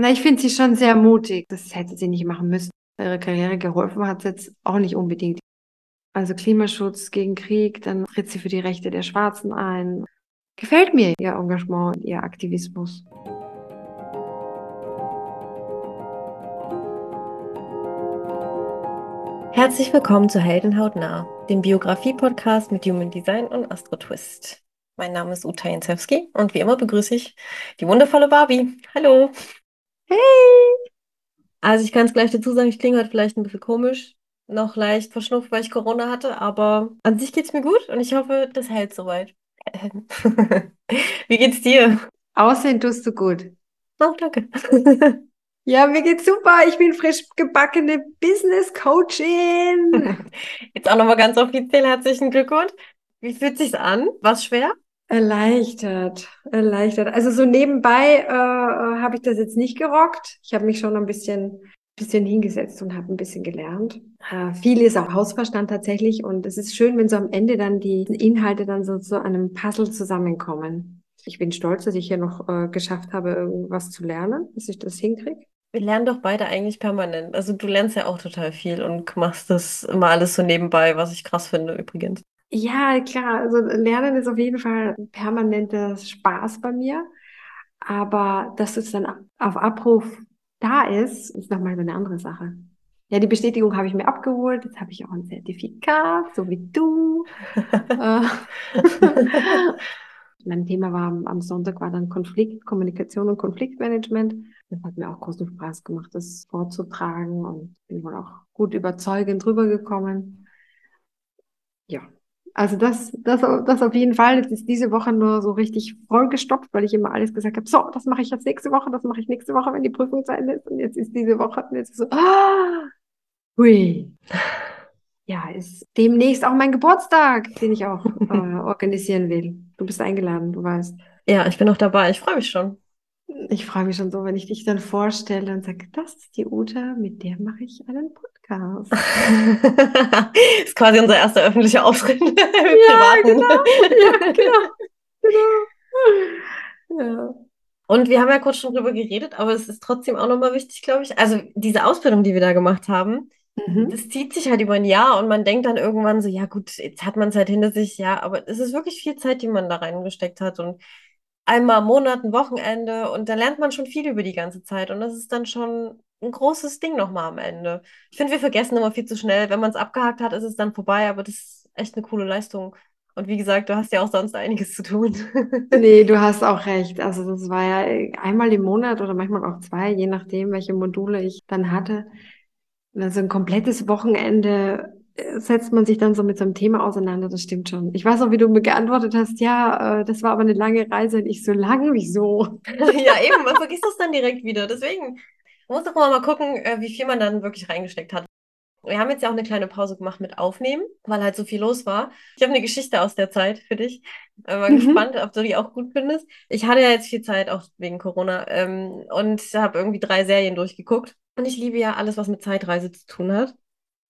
Na, ich finde sie schon sehr mutig. Das hätte sie nicht machen müssen. Ihre Karriere geholfen hat jetzt auch nicht unbedingt. Also Klimaschutz gegen Krieg, dann tritt sie für die Rechte der Schwarzen ein. Gefällt mir ihr Engagement und ihr Aktivismus. Herzlich willkommen zu Heldenhaut nah, dem Biografie-Podcast mit Human Design und Astro Twist. Mein Name ist Uta Jensewski und wie immer begrüße ich die wundervolle Barbie. Hallo. Hey! Also ich kann es gleich dazu sagen, ich klinge heute vielleicht ein bisschen komisch, noch leicht verschnupft, weil ich Corona hatte, aber an sich geht es mir gut und ich hoffe, das hält soweit. Wie geht's dir? Aussehen tust du gut. Oh, danke. Ja, mir geht's super. Ich bin frisch gebackene Business Coachin. Jetzt auch nochmal ganz offiziell herzlichen Glückwunsch. Wie fühlt sich's an? War's schwer? Erleichtert, erleichtert. Also so nebenbei äh, habe ich das jetzt nicht gerockt. Ich habe mich schon ein bisschen, bisschen hingesetzt und habe ein bisschen gelernt. Äh, viel ist auch Hausverstand tatsächlich und es ist schön, wenn so am Ende dann die Inhalte dann so zu einem Puzzle zusammenkommen. Ich bin stolz, dass ich hier noch äh, geschafft habe, irgendwas zu lernen, dass ich das hinkriege. Wir lernen doch beide eigentlich permanent. Also du lernst ja auch total viel und machst das immer alles so nebenbei, was ich krass finde übrigens. Ja, klar. Also Lernen ist auf jeden Fall ein permanenter Spaß bei mir. Aber dass es dann auf Abruf da ist, ist nochmal so eine andere Sache. Ja, die Bestätigung habe ich mir abgeholt. Jetzt habe ich auch ein Zertifikat, so wie du. Äh, mein Thema war am Sonntag war dann Konflikt, Kommunikation und Konfliktmanagement. Das hat mir auch großen Spaß gemacht, das vorzutragen und bin wohl auch gut überzeugend rübergekommen. Ja, also das, das, das auf jeden Fall. Jetzt ist diese Woche nur so richtig vollgestopft, weil ich immer alles gesagt habe, so, das mache ich jetzt nächste Woche, das mache ich nächste Woche, wenn die Prüfung zu Ende ist. Und jetzt ist diese Woche und jetzt ist so, ah, hui. Ja, ist demnächst auch mein Geburtstag, den ich auch äh, organisieren will. Du bist eingeladen, du weißt. Ja, ich bin auch dabei. Ich freue mich schon. Ich freue mich schon so, wenn ich dich dann vorstelle und sage, das ist die Uta, mit der mache ich einen Podcast. Das ist quasi unser erster öffentlicher Auftritt im ja, Privaten. Genau. Ja, genau. genau. Ja. Und wir haben ja kurz schon drüber geredet, aber es ist trotzdem auch nochmal wichtig, glaube ich. Also diese Ausbildung, die wir da gemacht haben, mhm. das zieht sich halt über ein Jahr und man denkt dann irgendwann so, ja gut, jetzt hat man es halt hinter sich, ja, aber es ist wirklich viel Zeit, die man da reingesteckt hat und einmal im Monat, ein Wochenende und da lernt man schon viel über die ganze Zeit und das ist dann schon ein großes Ding nochmal am Ende. Ich finde, wir vergessen immer viel zu schnell. Wenn man es abgehakt hat, ist es dann vorbei, aber das ist echt eine coole Leistung. Und wie gesagt, du hast ja auch sonst einiges zu tun. nee, du hast auch recht. Also das war ja einmal im Monat oder manchmal auch zwei, je nachdem, welche Module ich dann hatte. Also ein komplettes Wochenende setzt man sich dann so mit so einem Thema auseinander, das stimmt schon. Ich weiß auch, wie du mir geantwortet hast, ja, äh, das war aber eine lange Reise und ich so lang, wieso? ja, eben, man vergisst das dann direkt wieder. Deswegen muss doch mal gucken, äh, wie viel man dann wirklich reingesteckt hat. Wir haben jetzt ja auch eine kleine Pause gemacht mit Aufnehmen, weil halt so viel los war. Ich habe eine Geschichte aus der Zeit für dich. Bin mal mhm. gespannt, ob du die auch gut findest. Ich hatte ja jetzt viel Zeit, auch wegen Corona, ähm, und habe irgendwie drei Serien durchgeguckt. Und ich liebe ja alles, was mit Zeitreise zu tun hat.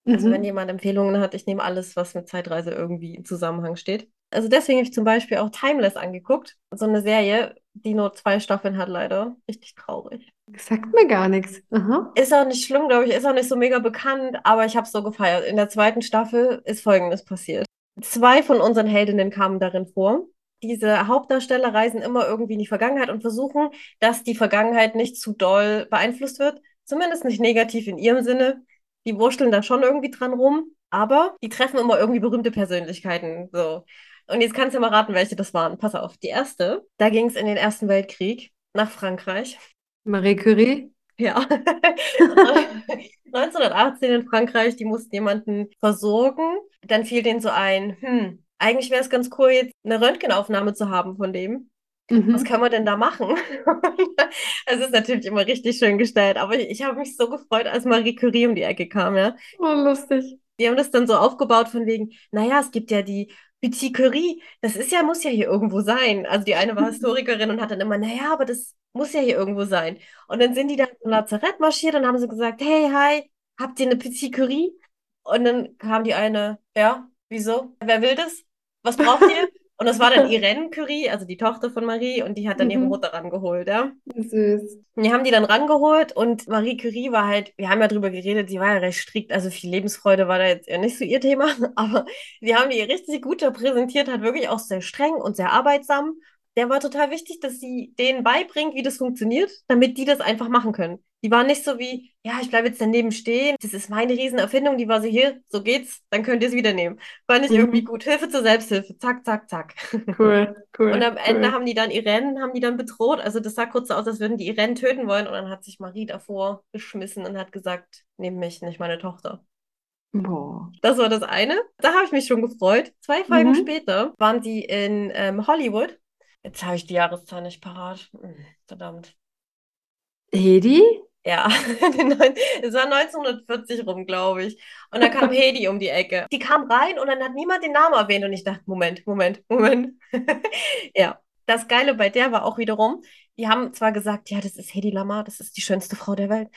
Also wenn mhm. jemand Empfehlungen hat, ich nehme alles, was mit Zeitreise irgendwie im Zusammenhang steht. Also deswegen habe ich zum Beispiel auch Timeless angeguckt. So eine Serie, die nur zwei Staffeln hat, leider. Richtig traurig. Sagt mir gar nichts. Aha. Ist auch nicht schlimm, glaube ich. Ist auch nicht so mega bekannt, aber ich habe es so gefeiert. In der zweiten Staffel ist Folgendes passiert. Zwei von unseren Heldinnen kamen darin vor. Diese Hauptdarsteller reisen immer irgendwie in die Vergangenheit und versuchen, dass die Vergangenheit nicht zu doll beeinflusst wird. Zumindest nicht negativ in ihrem Sinne die wurschteln da schon irgendwie dran rum, aber die treffen immer irgendwie berühmte Persönlichkeiten. So. Und jetzt kannst du mal raten, welche das waren. Pass auf, die erste, da ging es in den Ersten Weltkrieg nach Frankreich. Marie Curie? Ja. 1918 in Frankreich, die mussten jemanden versorgen. Dann fiel denen so ein, hm, eigentlich wäre es ganz cool, jetzt eine Röntgenaufnahme zu haben von dem. Mhm. Was kann man denn da machen? Es ist natürlich immer richtig schön gestellt, aber ich, ich habe mich so gefreut, als Marie Curie um die Ecke kam, ja. Oh, lustig. Die haben das dann so aufgebaut von wegen, naja, es gibt ja die Petit Curie, das ist ja, muss ja hier irgendwo sein. Also die eine war Historikerin und hat dann immer, naja, aber das muss ja hier irgendwo sein. Und dann sind die dann zum Lazarett marschiert und haben sie gesagt, hey, hi, habt ihr eine Petit Curie? Und dann kam die eine, ja, wieso? Wer will das? Was braucht ihr? Und das war dann Irene Curie, also die Tochter von Marie, und die hat dann ihre Mhm. Mutter rangeholt, ja. Süß. Und Die haben die dann rangeholt und Marie Curie war halt, wir haben ja drüber geredet, sie war ja recht strikt, also viel Lebensfreude war da jetzt eher nicht so ihr Thema, aber sie haben die richtig gut da präsentiert, hat wirklich auch sehr streng und sehr arbeitsam. Der war total wichtig, dass sie denen beibringt, wie das funktioniert, damit die das einfach machen können. Die war nicht so wie, ja, ich bleibe jetzt daneben stehen, das ist meine Riesenerfindung, die war so, hier, so geht's, dann könnt ihr es wieder nehmen. War nicht Mhm. irgendwie gut. Hilfe zur Selbsthilfe, zack, zack, zack. Cool, cool. Und am Ende cool. haben die dann Irene, haben die dann bedroht. Also das sah kurz so aus, als würden die Irene töten wollen. Und dann hat sich Marie davor geschmissen und hat gesagt, nehm mich, nicht meine Tochter. Boah. Das war das eine. Da habe ich mich schon gefreut. Zwei Folgen Mhm. später waren sie in ähm, Hollywood. Jetzt habe ich die Jahreszahl nicht parat. Hm, Verdammt. Hedi? Ja, es war 1940 rum, glaube ich. Und dann kam Hedi um die Ecke. Die kam rein und dann hat niemand den Namen erwähnt. Und ich dachte, Moment, Moment, Moment. Ja, das Geile bei der war auch wiederum, die haben zwar gesagt, ja, das ist Hedi Lamar, das ist die schönste Frau der Welt.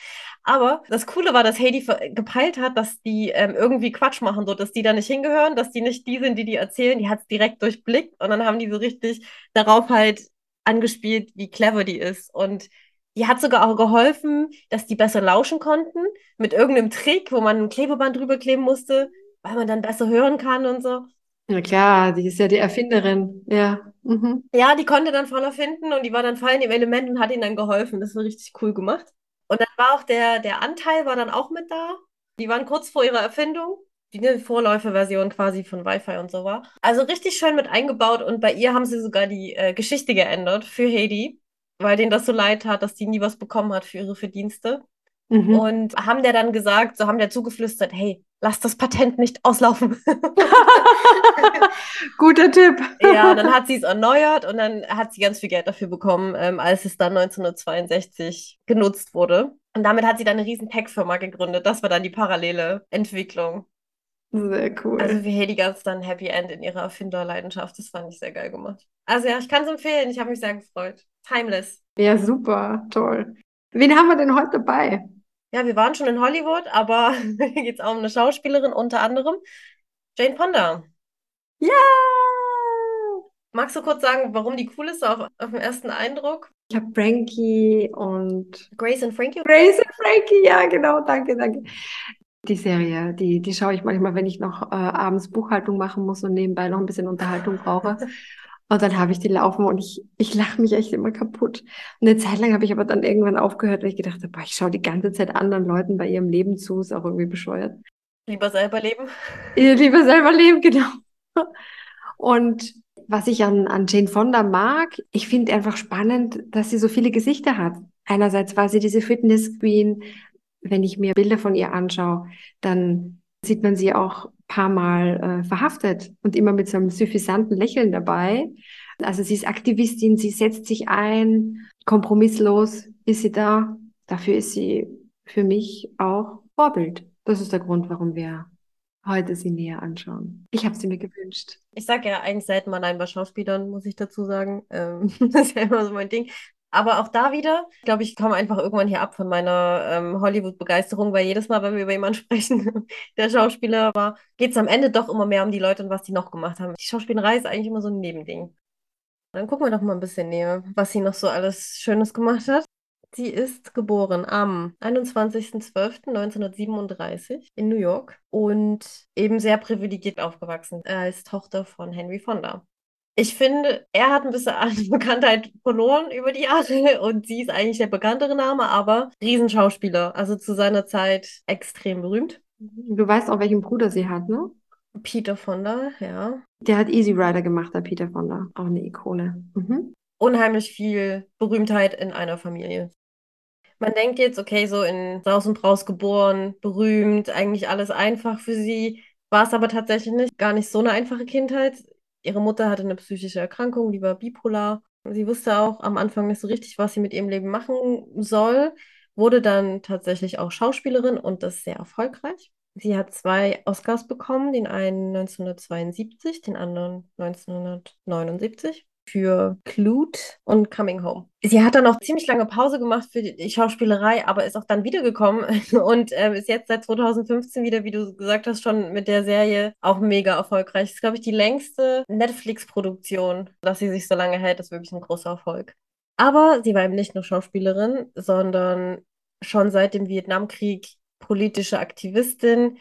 Aber das Coole war, dass ver- gepeilt hat, dass die ähm, irgendwie Quatsch machen, so dass die da nicht hingehören, dass die nicht die sind, die die erzählen. Die hat es direkt durchblickt und dann haben die so richtig darauf halt angespielt, wie clever die ist. Und die hat sogar auch geholfen, dass die besser lauschen konnten mit irgendeinem Trick, wo man ein Klebeband drüber kleben musste, weil man dann besser hören kann und so. Ja klar, die ist ja die Erfinderin. Ja. Mhm. Ja, die konnte dann voll erfinden und die war dann voll in dem Element und hat ihnen dann geholfen. Das war richtig cool gemacht. Und dann war auch der, der Anteil war dann auch mit da. Die waren kurz vor ihrer Erfindung, die eine Vorläuferversion quasi von Wi-Fi und so war. Also richtig schön mit eingebaut und bei ihr haben sie sogar die äh, Geschichte geändert für Heidi, weil denen das so leid tat, dass die nie was bekommen hat für ihre Verdienste. Mhm. Und haben der dann gesagt, so haben der zugeflüstert, hey, lass das Patent nicht auslaufen. Guter Tipp. Ja, dann hat sie es erneuert und dann hat sie ganz viel Geld dafür bekommen, ähm, als es dann 1962 genutzt wurde. Und damit hat sie dann eine riesen Tech-Firma gegründet. Das war dann die parallele Entwicklung. Sehr cool. Also für Hedy es dann Happy End in ihrer Erfinderleidenschaft. Das fand ich sehr geil gemacht. Also ja, ich kann es empfehlen. Ich habe mich sehr gefreut. Timeless. Ja, super, toll. Wen haben wir denn heute dabei? Ja, wir waren schon in Hollywood, aber hier geht es auch um eine Schauspielerin unter anderem. Jane Fonda. Ja! Magst du kurz sagen, warum die cool ist auf, auf den ersten Eindruck? Ich habe Frankie und Grace und Frankie? Grace und Frankie, ja, genau, danke, danke. Die Serie, die, die schaue ich manchmal, wenn ich noch äh, abends Buchhaltung machen muss und nebenbei noch ein bisschen Unterhaltung brauche. Und dann habe ich die laufen und ich, ich lache mich echt immer kaputt. Und eine Zeit lang habe ich aber dann irgendwann aufgehört, weil ich gedacht habe, boah, ich schaue die ganze Zeit anderen Leuten bei ihrem Leben zu, ist auch irgendwie bescheuert. Lieber selber leben. Lieber selber leben, genau. Und was ich an, an Jane Fonda mag, ich finde einfach spannend, dass sie so viele Gesichter hat. Einerseits war sie diese Fitness Queen. Wenn ich mir Bilder von ihr anschaue, dann sieht man sie auch paar Mal äh, verhaftet und immer mit so einem suffisanten Lächeln dabei. Also sie ist Aktivistin, sie setzt sich ein, kompromisslos ist sie da. Dafür ist sie für mich auch Vorbild. Das ist der Grund, warum wir heute sie näher anschauen. Ich habe sie mir gewünscht. Ich sage ja eigentlich selten mal nein bei Schauspielern, muss ich dazu sagen. Ähm, das ist ja immer so mein Ding. Aber auch da wieder, ich glaube, ich komme einfach irgendwann hier ab von meiner ähm, Hollywood-Begeisterung, weil jedes Mal, wenn wir über jemanden sprechen, der Schauspieler war, geht es am Ende doch immer mehr um die Leute und was die noch gemacht haben. Die Schauspielerei ist eigentlich immer so ein Nebending. Dann gucken wir doch mal ein bisschen näher, was sie noch so alles Schönes gemacht hat. Sie ist geboren am 21.12.1937 in New York und eben sehr privilegiert aufgewachsen als Tochter von Henry Fonda. Ich finde, er hat ein bisschen an Bekanntheit verloren über die Jahre und sie ist eigentlich der bekanntere Name, aber Riesenschauspieler. Also zu seiner Zeit extrem berühmt. Du weißt auch, welchen Bruder sie hat, ne? Peter Fonda, ja. Der hat Easy Rider gemacht, der Peter Fonda. Auch eine Ikone. Mhm. Unheimlich viel Berühmtheit in einer Familie. Man denkt jetzt, okay, so in Saus und Braus geboren, berühmt, eigentlich alles einfach für sie. War es aber tatsächlich nicht. Gar nicht so eine einfache Kindheit. Ihre Mutter hatte eine psychische Erkrankung, die war bipolar. Sie wusste auch am Anfang nicht so richtig, was sie mit ihrem Leben machen soll. Wurde dann tatsächlich auch Schauspielerin und das sehr erfolgreich. Sie hat zwei Oscars bekommen, den einen 1972, den anderen 1979. für Clute und Coming Home. Sie hat dann auch ziemlich lange Pause gemacht für die Schauspielerei, aber ist auch dann wiedergekommen und äh, ist jetzt seit 2015 wieder, wie du gesagt hast, schon mit der Serie auch mega erfolgreich. Das ist, glaube ich, die längste Netflix-Produktion, dass sie sich so lange hält, ist wirklich ein großer Erfolg. Aber sie war eben nicht nur Schauspielerin, sondern schon seit dem Vietnamkrieg politische Aktivistin,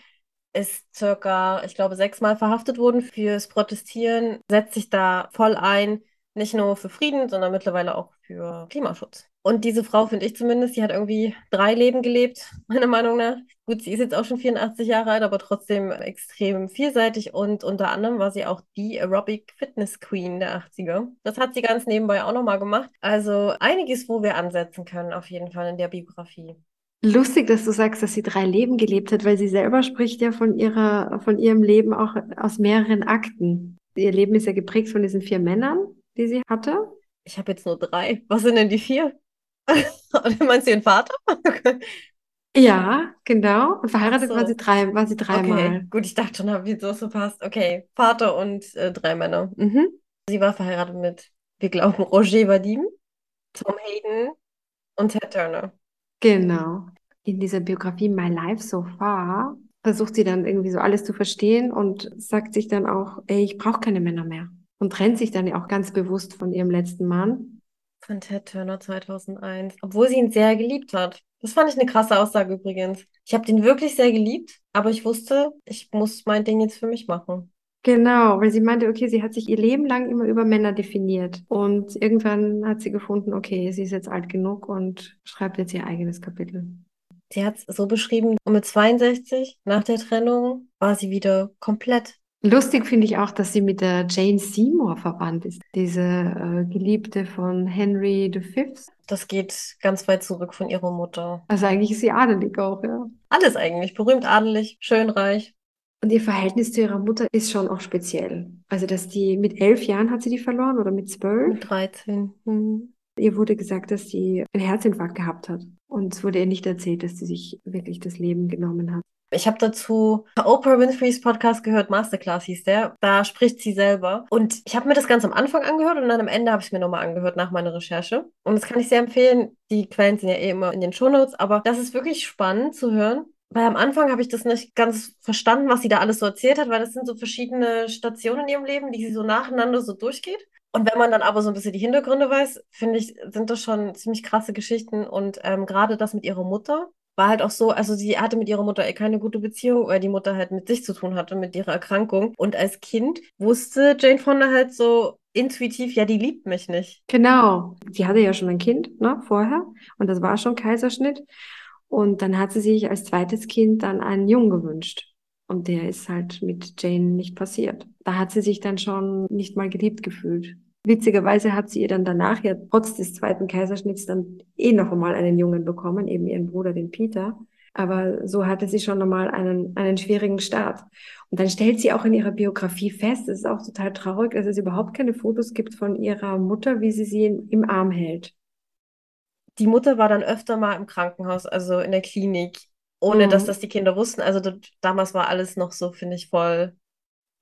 ist circa, ich glaube, sechsmal verhaftet worden fürs Protestieren, setzt sich da voll ein, nicht nur für Frieden, sondern mittlerweile auch für Klimaschutz. Und diese Frau, finde ich zumindest, die hat irgendwie drei Leben gelebt, meiner Meinung nach. Gut, sie ist jetzt auch schon 84 Jahre alt, aber trotzdem extrem vielseitig und unter anderem war sie auch die Aerobic Fitness Queen der 80er. Das hat sie ganz nebenbei auch nochmal gemacht. Also einiges, wo wir ansetzen können, auf jeden Fall in der Biografie. Lustig, dass du sagst, dass sie drei Leben gelebt hat, weil sie selber spricht ja von ihrer, von ihrem Leben auch aus mehreren Akten. Ihr Leben ist ja geprägt von diesen vier Männern, die sie hatte. Ich habe jetzt nur drei. Was sind denn die vier? Meinst du ihren Vater? Ja, genau. Und verheiratet so. war sie drei, war sie dreimal. Okay, gut, ich dachte schon, wie das so passt. Okay, Vater und äh, drei Männer. Mhm. Sie war verheiratet mit, wir glauben, Roger Vadim, Tom Hayden und Ted Turner. Genau. In dieser Biografie My Life So Far versucht sie dann irgendwie so alles zu verstehen und sagt sich dann auch, ey, ich brauche keine Männer mehr. Und trennt sich dann auch ganz bewusst von ihrem letzten Mann. Von Ted Turner 2001. Obwohl sie ihn sehr geliebt hat. Das fand ich eine krasse Aussage übrigens. Ich habe den wirklich sehr geliebt, aber ich wusste, ich muss mein Ding jetzt für mich machen. Genau, weil sie meinte, okay, sie hat sich ihr Leben lang immer über Männer definiert. Und irgendwann hat sie gefunden, okay, sie ist jetzt alt genug und schreibt jetzt ihr eigenes Kapitel. Sie hat es so beschrieben, und mit 62, nach der Trennung, war sie wieder komplett. Lustig finde ich auch, dass sie mit der Jane Seymour verwandt ist, diese äh, Geliebte von Henry V. Das geht ganz weit zurück von ihrer Mutter. Also eigentlich ist sie adelig auch, ja. Alles eigentlich, berühmt, adelig, schön reich. Und ihr Verhältnis zu ihrer Mutter ist schon auch speziell. Also, dass die mit elf Jahren hat sie die verloren oder mit zwölf? Mit 13. Hm. Ihr wurde gesagt, dass sie einen Herzinfarkt gehabt hat. Und es wurde ihr nicht erzählt, dass sie sich wirklich das Leben genommen hat. Ich habe dazu Oprah Winfrey's Podcast gehört, Masterclass hieß der. Da spricht sie selber. Und ich habe mir das ganz am Anfang angehört und dann am Ende habe ich mir nochmal angehört nach meiner Recherche. Und das kann ich sehr empfehlen. Die Quellen sind ja eh immer in den Shownotes, aber das ist wirklich spannend zu hören, weil am Anfang habe ich das nicht ganz verstanden, was sie da alles so erzählt hat, weil das sind so verschiedene Stationen in ihrem Leben, die sie so nacheinander so durchgeht. Und wenn man dann aber so ein bisschen die Hintergründe weiß, finde ich, sind das schon ziemlich krasse Geschichten. Und ähm, gerade das mit ihrer Mutter war halt auch so, also sie hatte mit ihrer Mutter eh keine gute Beziehung, weil die Mutter halt mit sich zu tun hatte, mit ihrer Erkrankung. Und als Kind wusste Jane Fonda halt so intuitiv, ja, die liebt mich nicht. Genau. Sie hatte ja schon ein Kind, ne, vorher. Und das war schon Kaiserschnitt. Und dann hat sie sich als zweites Kind dann einen Jungen gewünscht. Und der ist halt mit Jane nicht passiert. Da hat sie sich dann schon nicht mal geliebt gefühlt. Witzigerweise hat sie ihr dann danach ja trotz des zweiten Kaiserschnitts dann eh noch einmal einen Jungen bekommen, eben ihren Bruder, den Peter. Aber so hatte sie schon einmal einen, einen schwierigen Start. Und dann stellt sie auch in ihrer Biografie fest, es ist auch total traurig, dass es überhaupt keine Fotos gibt von ihrer Mutter, wie sie sie im Arm hält die Mutter war dann öfter mal im Krankenhaus, also in der Klinik, ohne mhm. dass das die Kinder wussten. Also dort, damals war alles noch so, finde ich, voll.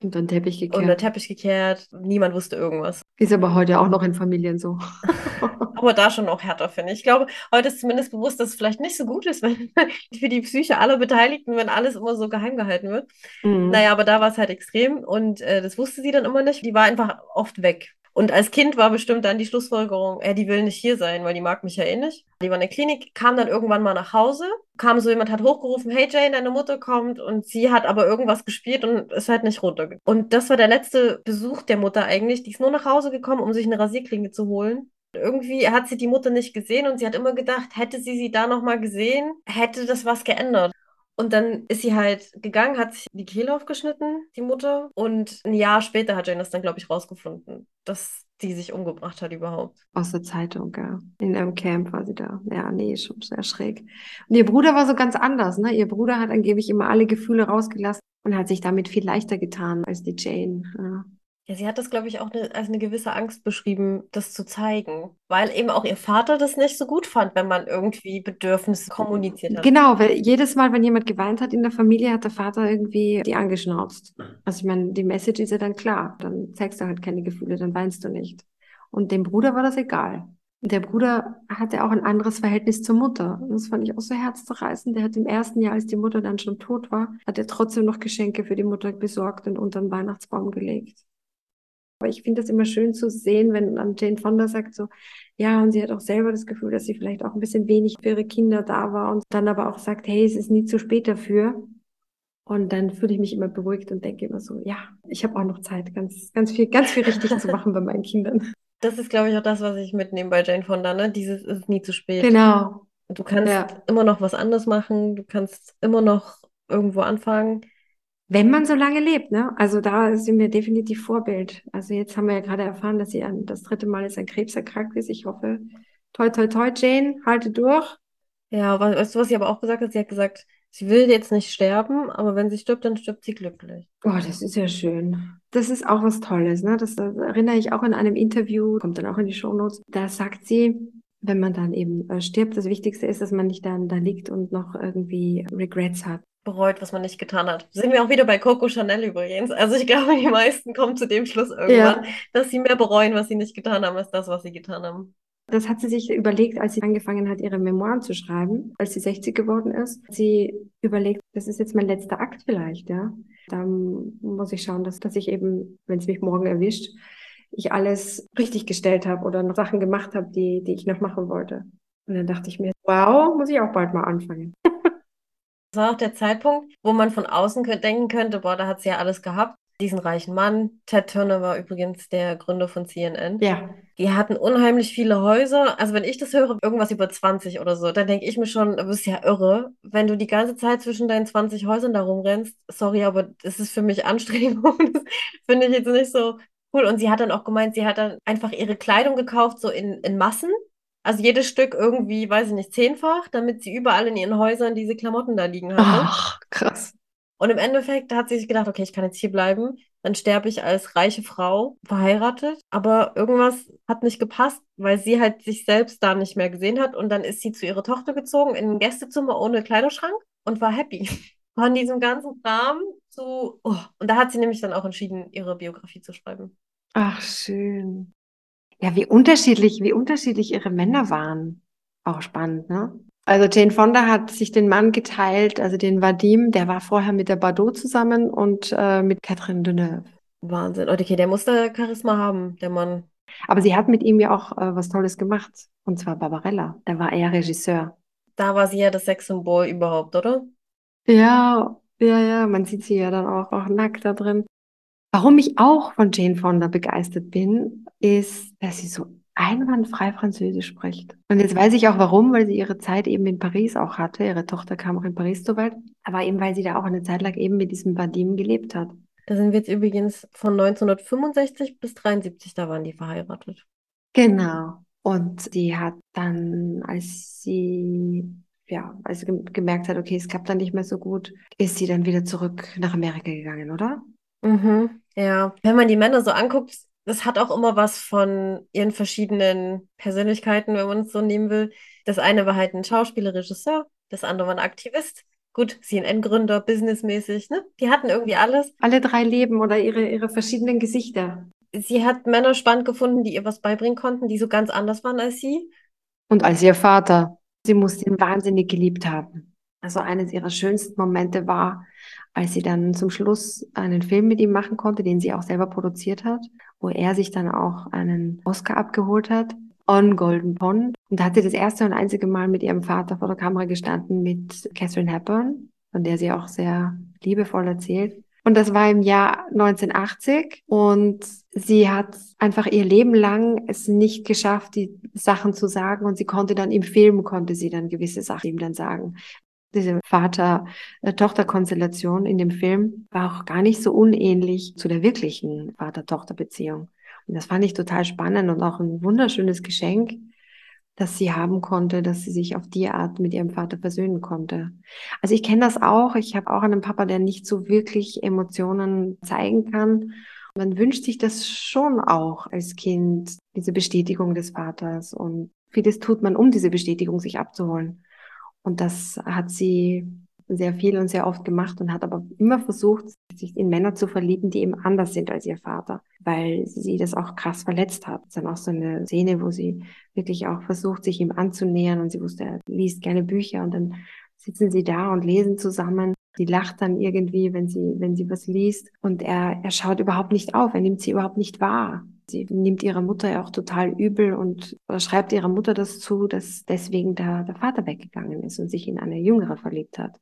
Unter den Teppich gekehrt. Unter den Teppich gekehrt. Niemand wusste irgendwas. Ist aber heute auch noch in Familien so. aber da schon auch härter, finde ich. Ich glaube, heute ist zumindest bewusst, dass es vielleicht nicht so gut ist, wenn für die Psyche aller Beteiligten, wenn alles immer so geheim gehalten wird. Mhm. Naja, aber da war es halt extrem und äh, das wusste sie dann immer nicht. Die war einfach oft weg. Und als Kind war bestimmt dann die Schlussfolgerung, äh, die will nicht hier sein, weil die mag mich ja eh nicht. Die war in der Klinik, kam dann irgendwann mal nach Hause, kam so jemand, hat hochgerufen, hey Jane, deine Mutter kommt und sie hat aber irgendwas gespielt und ist halt nicht runtergegangen. Und das war der letzte Besuch der Mutter eigentlich. Die ist nur nach Hause gekommen, um sich eine Rasierklinge zu holen. Irgendwie hat sie die Mutter nicht gesehen und sie hat immer gedacht, hätte sie sie da nochmal gesehen, hätte das was geändert. Und dann ist sie halt gegangen, hat sich die Kehle aufgeschnitten, die Mutter. Und ein Jahr später hat Jane das dann, glaube ich, rausgefunden, dass die sich umgebracht hat überhaupt. Aus der Zeitung, ja. In einem Camp war sie da. Ja, nee, schon sehr schräg. Und ihr Bruder war so ganz anders, ne? Ihr Bruder hat angeblich immer alle Gefühle rausgelassen und hat sich damit viel leichter getan als die Jane. Ja. Ja, sie hat das, glaube ich, auch ne, als eine gewisse Angst beschrieben, das zu zeigen. Weil eben auch ihr Vater das nicht so gut fand, wenn man irgendwie Bedürfnisse kommuniziert hat. Genau, weil jedes Mal, wenn jemand geweint hat in der Familie, hat der Vater irgendwie die angeschnauzt. Also ich meine, die Message ist ja dann klar. Dann zeigst du halt keine Gefühle, dann weinst du nicht. Und dem Bruder war das egal. Der Bruder hatte auch ein anderes Verhältnis zur Mutter. Das fand ich auch so herzzerreißend. Der hat im ersten Jahr, als die Mutter dann schon tot war, hat er trotzdem noch Geschenke für die Mutter besorgt und unter den Weihnachtsbaum gelegt. Aber ich finde das immer schön zu sehen, wenn dann Jane Fonda sagt so, ja, und sie hat auch selber das Gefühl, dass sie vielleicht auch ein bisschen wenig für ihre Kinder da war und dann aber auch sagt, hey, es ist nie zu spät dafür. Und dann fühle ich mich immer beruhigt und denke immer so, ja, ich habe auch noch Zeit, ganz, ganz viel, ganz viel richtig zu machen bei meinen Kindern. Das ist, glaube ich, auch das, was ich mitnehme bei Jane Fonda, ne? Dieses ist nie zu spät. Genau. Du kannst Ja. immer noch was anderes machen, du kannst immer noch irgendwo anfangen. Wenn man so lange lebt, ne? Also da sind wir definitiv Vorbild. Also jetzt haben wir ja gerade erfahren, dass sie an, das dritte Mal jetzt an Krebs erkrankt ist. Ich hoffe, toi, toi, toi, Jane, halte durch. Ja, we- weißt du, was sie aber auch gesagt hat? Sie hat gesagt, sie will jetzt nicht sterben, aber wenn sie stirbt, dann stirbt sie glücklich. Oh, das ist ja schön. Das ist auch was Tolles, ne? Das, das erinnere ich auch in einem Interview, kommt dann auch in die Shownotes. Da sagt sie, wenn man dann eben äh, stirbt, das Wichtigste ist, dass man nicht dann da liegt und noch irgendwie Regrets hat. Bereut, was man nicht getan hat. Sind wir auch wieder bei Coco Chanel übrigens. Also ich glaube, die meisten kommen zu dem Schluss irgendwann, dass sie mehr bereuen, was sie nicht getan haben, als das, was sie getan haben. Das hat sie sich überlegt, als sie angefangen hat, ihre Memoiren zu schreiben, als sie 60 geworden ist. Sie überlegt, das ist jetzt mein letzter Akt vielleicht, ja. Dann muss ich schauen, dass, dass ich eben, wenn es mich morgen erwischt, ich alles richtig gestellt habe oder noch Sachen gemacht habe, die, die ich noch machen wollte. Und dann dachte ich mir, wow, muss ich auch bald mal anfangen. Das war auch der Zeitpunkt, wo man von außen denken könnte, boah, da hat sie ja alles gehabt. Diesen reichen Mann. Ted Turner war übrigens der Gründer von CNN. Ja, Die hatten unheimlich viele Häuser. Also wenn ich das höre, irgendwas über 20 oder so, dann denke ich mir schon, du bist ja irre. Wenn du die ganze Zeit zwischen deinen 20 Häusern da rumrennst, sorry, aber das ist für mich Anstrengung. Das finde ich jetzt nicht so cool. Und sie hat dann auch gemeint, sie hat dann einfach ihre Kleidung gekauft, so in, in Massen. Also jedes Stück irgendwie, weiß ich nicht, zehnfach, damit sie überall in ihren Häusern diese Klamotten da liegen hatte. ach, krass. Und im Endeffekt hat sie sich gedacht, okay, ich kann jetzt hier bleiben. Dann sterbe ich als reiche Frau, verheiratet. Aber irgendwas hat nicht gepasst, weil sie halt sich selbst da nicht mehr gesehen hat. Und dann ist sie zu ihrer Tochter gezogen in ein Gästezimmer ohne Kleiderschrank und war happy. Von diesem ganzen Kram zu. Oh. Und da hat sie nämlich dann auch entschieden, ihre Biografie zu schreiben. Ach, schön. Ja, wie unterschiedlich, wie unterschiedlich ihre Männer waren. Auch spannend, ne? Also Jane Fonda hat sich den Mann geteilt, also den Vadim, der war vorher mit der Bardot zusammen und äh, mit Catherine Deneuve. Wahnsinn. Oh, Okay, der muss da Charisma haben, der Mann. Aber sie hat mit ihm ja auch äh, was Tolles gemacht, und zwar Barbarella. Da war er Regisseur. Da war sie ja das Sexsymbol überhaupt, oder? Ja, ja, ja, man sieht sie ja dann auch, auch nackt da drin. Warum ich auch von Jane Fonda begeistert bin, ist, dass sie so einwandfrei Französisch spricht. Und jetzt weiß ich auch warum, weil sie ihre Zeit eben in Paris auch hatte. Ihre Tochter kam auch in Paris zur Welt, aber eben weil sie da auch eine Zeit lang eben mit diesem Vadim gelebt hat. Da sind wir jetzt übrigens von 1965 bis 73, da waren die verheiratet. Genau. Und sie hat dann, als sie, ja, als sie gem- gemerkt hat, okay, es klappt dann nicht mehr so gut, ist sie dann wieder zurück nach Amerika gegangen, oder? Mhm, ja. Wenn man die Männer so anguckt, das hat auch immer was von ihren verschiedenen Persönlichkeiten, wenn man es so nehmen will. Das eine war halt ein Schauspieler, Regisseur, das andere war ein Aktivist. Gut, CNN-Gründer, businessmäßig, ne? Die hatten irgendwie alles. Alle drei Leben oder ihre, ihre verschiedenen Gesichter. Sie hat Männer spannend gefunden, die ihr was beibringen konnten, die so ganz anders waren als sie. Und als ihr Vater. Sie muss ihn wahnsinnig geliebt haben. Also eines ihrer schönsten Momente war, als sie dann zum Schluss einen Film mit ihm machen konnte, den sie auch selber produziert hat, wo er sich dann auch einen Oscar abgeholt hat, on Golden Pond. Und da hat sie das erste und einzige Mal mit ihrem Vater vor der Kamera gestanden mit Catherine Hepburn, von der sie auch sehr liebevoll erzählt. Und das war im Jahr 1980 und sie hat einfach ihr Leben lang es nicht geschafft, die Sachen zu sagen und sie konnte dann im Film, konnte sie dann gewisse Sachen ihm dann sagen. Diese Vater-Tochter-Konstellation in dem Film war auch gar nicht so unähnlich zu der wirklichen Vater-Tochter-Beziehung. Und das fand ich total spannend und auch ein wunderschönes Geschenk, das sie haben konnte, dass sie sich auf die Art mit ihrem Vater versöhnen konnte. Also ich kenne das auch. Ich habe auch einen Papa, der nicht so wirklich Emotionen zeigen kann. Man wünscht sich das schon auch als Kind, diese Bestätigung des Vaters. Und vieles tut man, um diese Bestätigung sich abzuholen. Und das hat sie sehr viel und sehr oft gemacht und hat aber immer versucht, sich in Männer zu verlieben, die eben anders sind als ihr Vater, weil sie das auch krass verletzt hat. Es ist dann auch so eine Szene, wo sie wirklich auch versucht, sich ihm anzunähern und sie wusste, er liest gerne Bücher und dann sitzen sie da und lesen zusammen. Sie lacht dann irgendwie, wenn sie, wenn sie was liest und er, er schaut überhaupt nicht auf, er nimmt sie überhaupt nicht wahr. Sie nimmt ihrer Mutter ja auch total übel und schreibt ihrer Mutter das zu, dass deswegen der, der Vater weggegangen ist und sich in eine Jüngere verliebt hat,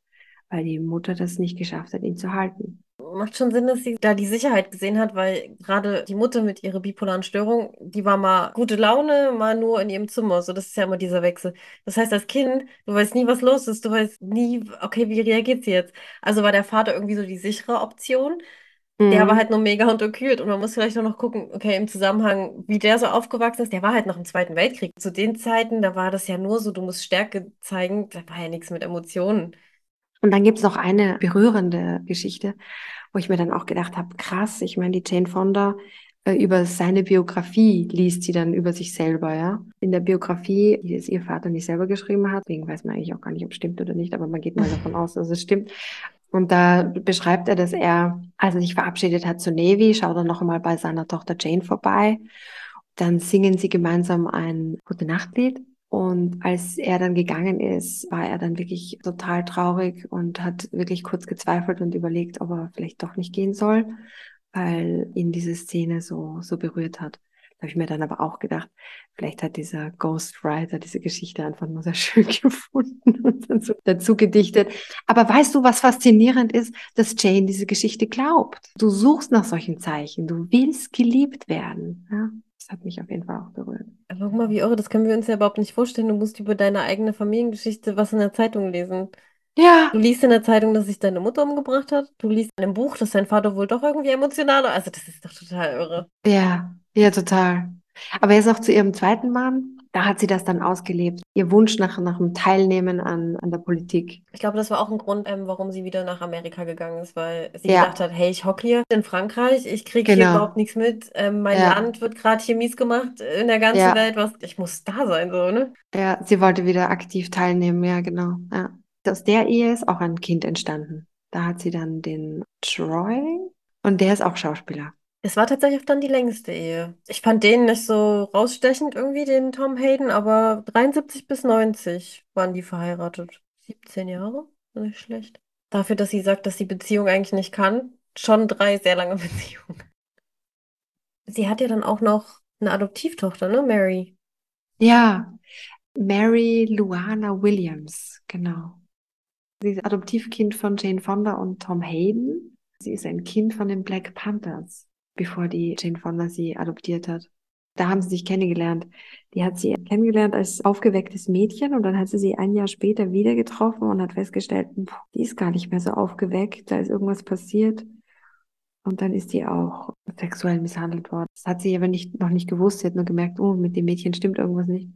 weil die Mutter das nicht geschafft hat, ihn zu halten. Macht schon Sinn, dass sie da die Sicherheit gesehen hat, weil gerade die Mutter mit ihrer bipolaren Störung, die war mal gute Laune, mal nur in ihrem Zimmer. So, das ist ja immer dieser Wechsel. Das heißt, als Kind, du weißt nie, was los ist, du weißt nie, okay, wie reagiert sie jetzt? Also war der Vater irgendwie so die sichere Option. Der war Mhm. halt nur mega unterkühlt und man muss vielleicht auch noch gucken, okay, im Zusammenhang, wie der so aufgewachsen ist, der war halt noch im Zweiten Weltkrieg. Zu den Zeiten, da war das ja nur so, du musst Stärke zeigen, da war ja nichts mit Emotionen. Und dann gibt's noch eine berührende Geschichte, wo ich mir dann auch gedacht habe, krass, ich meine, die Jane Fonda äh, über seine Biografie liest sie dann über sich selber, ja. In der Biografie, die es ihr Vater nicht selber geschrieben hat, deswegen weiß man eigentlich auch gar nicht, ob es stimmt oder nicht, aber man geht mal davon aus, dass es stimmt. Und da beschreibt er, dass er, als er sich verabschiedet hat zur Navy, schaut er noch einmal bei seiner Tochter Jane vorbei. Dann singen sie gemeinsam ein Gute Nachtlied. Und als er dann gegangen ist, war er dann wirklich total traurig und hat wirklich kurz gezweifelt und überlegt, ob er vielleicht doch nicht gehen soll, weil ihn diese Szene so, so berührt hat. Da habe ich mir dann aber auch gedacht, vielleicht hat dieser Ghostwriter diese Geschichte einfach nur sehr schön gefunden und dann so dazu gedichtet. Aber weißt du, was faszinierend ist? Dass Jane diese Geschichte glaubt. Du suchst nach solchen Zeichen. Du willst geliebt werden. Ja? Das hat mich auf jeden Fall auch berührt. Aber guck mal, wie irre, das können wir uns ja überhaupt nicht vorstellen. Du musst über deine eigene Familiengeschichte was in der Zeitung lesen. Ja, Du liest in der Zeitung, dass sich deine Mutter umgebracht hat. Du liest in einem Buch, dass dein Vater wohl doch irgendwie emotionaler. Also, das ist doch total irre. ja, ja, total. Aber jetzt noch zu ihrem zweiten Mann. Da hat sie das dann ausgelebt. Ihr Wunsch nach, nach dem Teilnehmen an, an der Politik. Ich glaube, das war auch ein Grund, ähm, warum sie wieder nach Amerika gegangen ist, weil sie Ja. gedacht hat, hey, ich hocke hier in Frankreich, ich kriege hier Genau. überhaupt nichts mit. Ähm, mein Ja. Land wird gerade hier mies gemacht in der ganzen Ja. Welt. Was, ich muss da sein, so, ne? Ja, sie wollte wieder aktiv teilnehmen, ja, genau. Aus der Ehe ist auch ein Kind entstanden. Da hat sie dann den Troy und der ist auch Schauspieler. Es war tatsächlich auch dann die längste Ehe. Ich fand den nicht so rausstechend irgendwie, den Tom Hayden, aber 73 bis 90 waren die verheiratet. 17 Jahre? Nicht schlecht. Dafür, dass sie sagt, dass sie Beziehung eigentlich nicht kann, schon drei sehr lange Beziehungen. Sie hat ja dann auch noch eine Adoptivtochter, ne, Mary? Ja, Mary Luana Williams, genau. Sie ist Adoptivkind von Jane Fonda und Tom Hayden. Sie ist ein Kind von den Black Panthers, bevor die Jane Fonda sie adoptiert hat. Da haben sie sich kennengelernt. Die hat sie kennengelernt als aufgewecktes Mädchen und dann hat sie sie ein Jahr später wieder getroffen und hat festgestellt, "Puh, die ist gar nicht mehr so aufgeweckt, da ist irgendwas passiert. Und dann ist die auch sexuell misshandelt worden. Das hat sie aber nicht, noch nicht gewusst. Sie hat nur gemerkt, oh, mit dem Mädchen stimmt irgendwas nicht.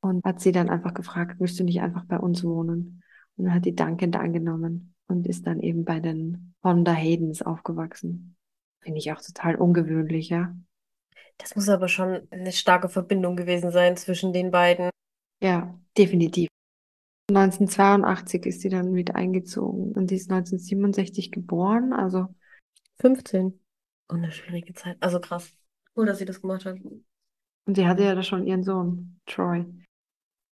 Und hat sie dann einfach gefragt, willst du nicht einfach bei uns wohnen? Und dann hat die dankend angenommen und ist dann eben bei den Honda Haydens aufgewachsen. Finde ich auch total ungewöhnlich, ja. Das muss aber schon eine starke Verbindung gewesen sein zwischen den beiden. Ja, definitiv. 1982 ist sie dann wieder eingezogen und die ist 1967 geboren, also 15. Und eine schwierige Zeit. Also krass. Cool, dass sie das gemacht hat. Und sie hatte ja da schon ihren Sohn, Troy.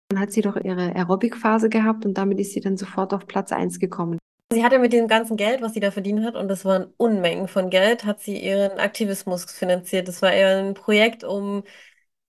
Dann hat sie doch ihre Aerobic-Phase gehabt und damit ist sie dann sofort auf Platz 1 gekommen. Sie hatte mit dem ganzen Geld, was sie da verdient hat, und das waren Unmengen von Geld, hat sie ihren Aktivismus finanziert. Das war eher ein Projekt, um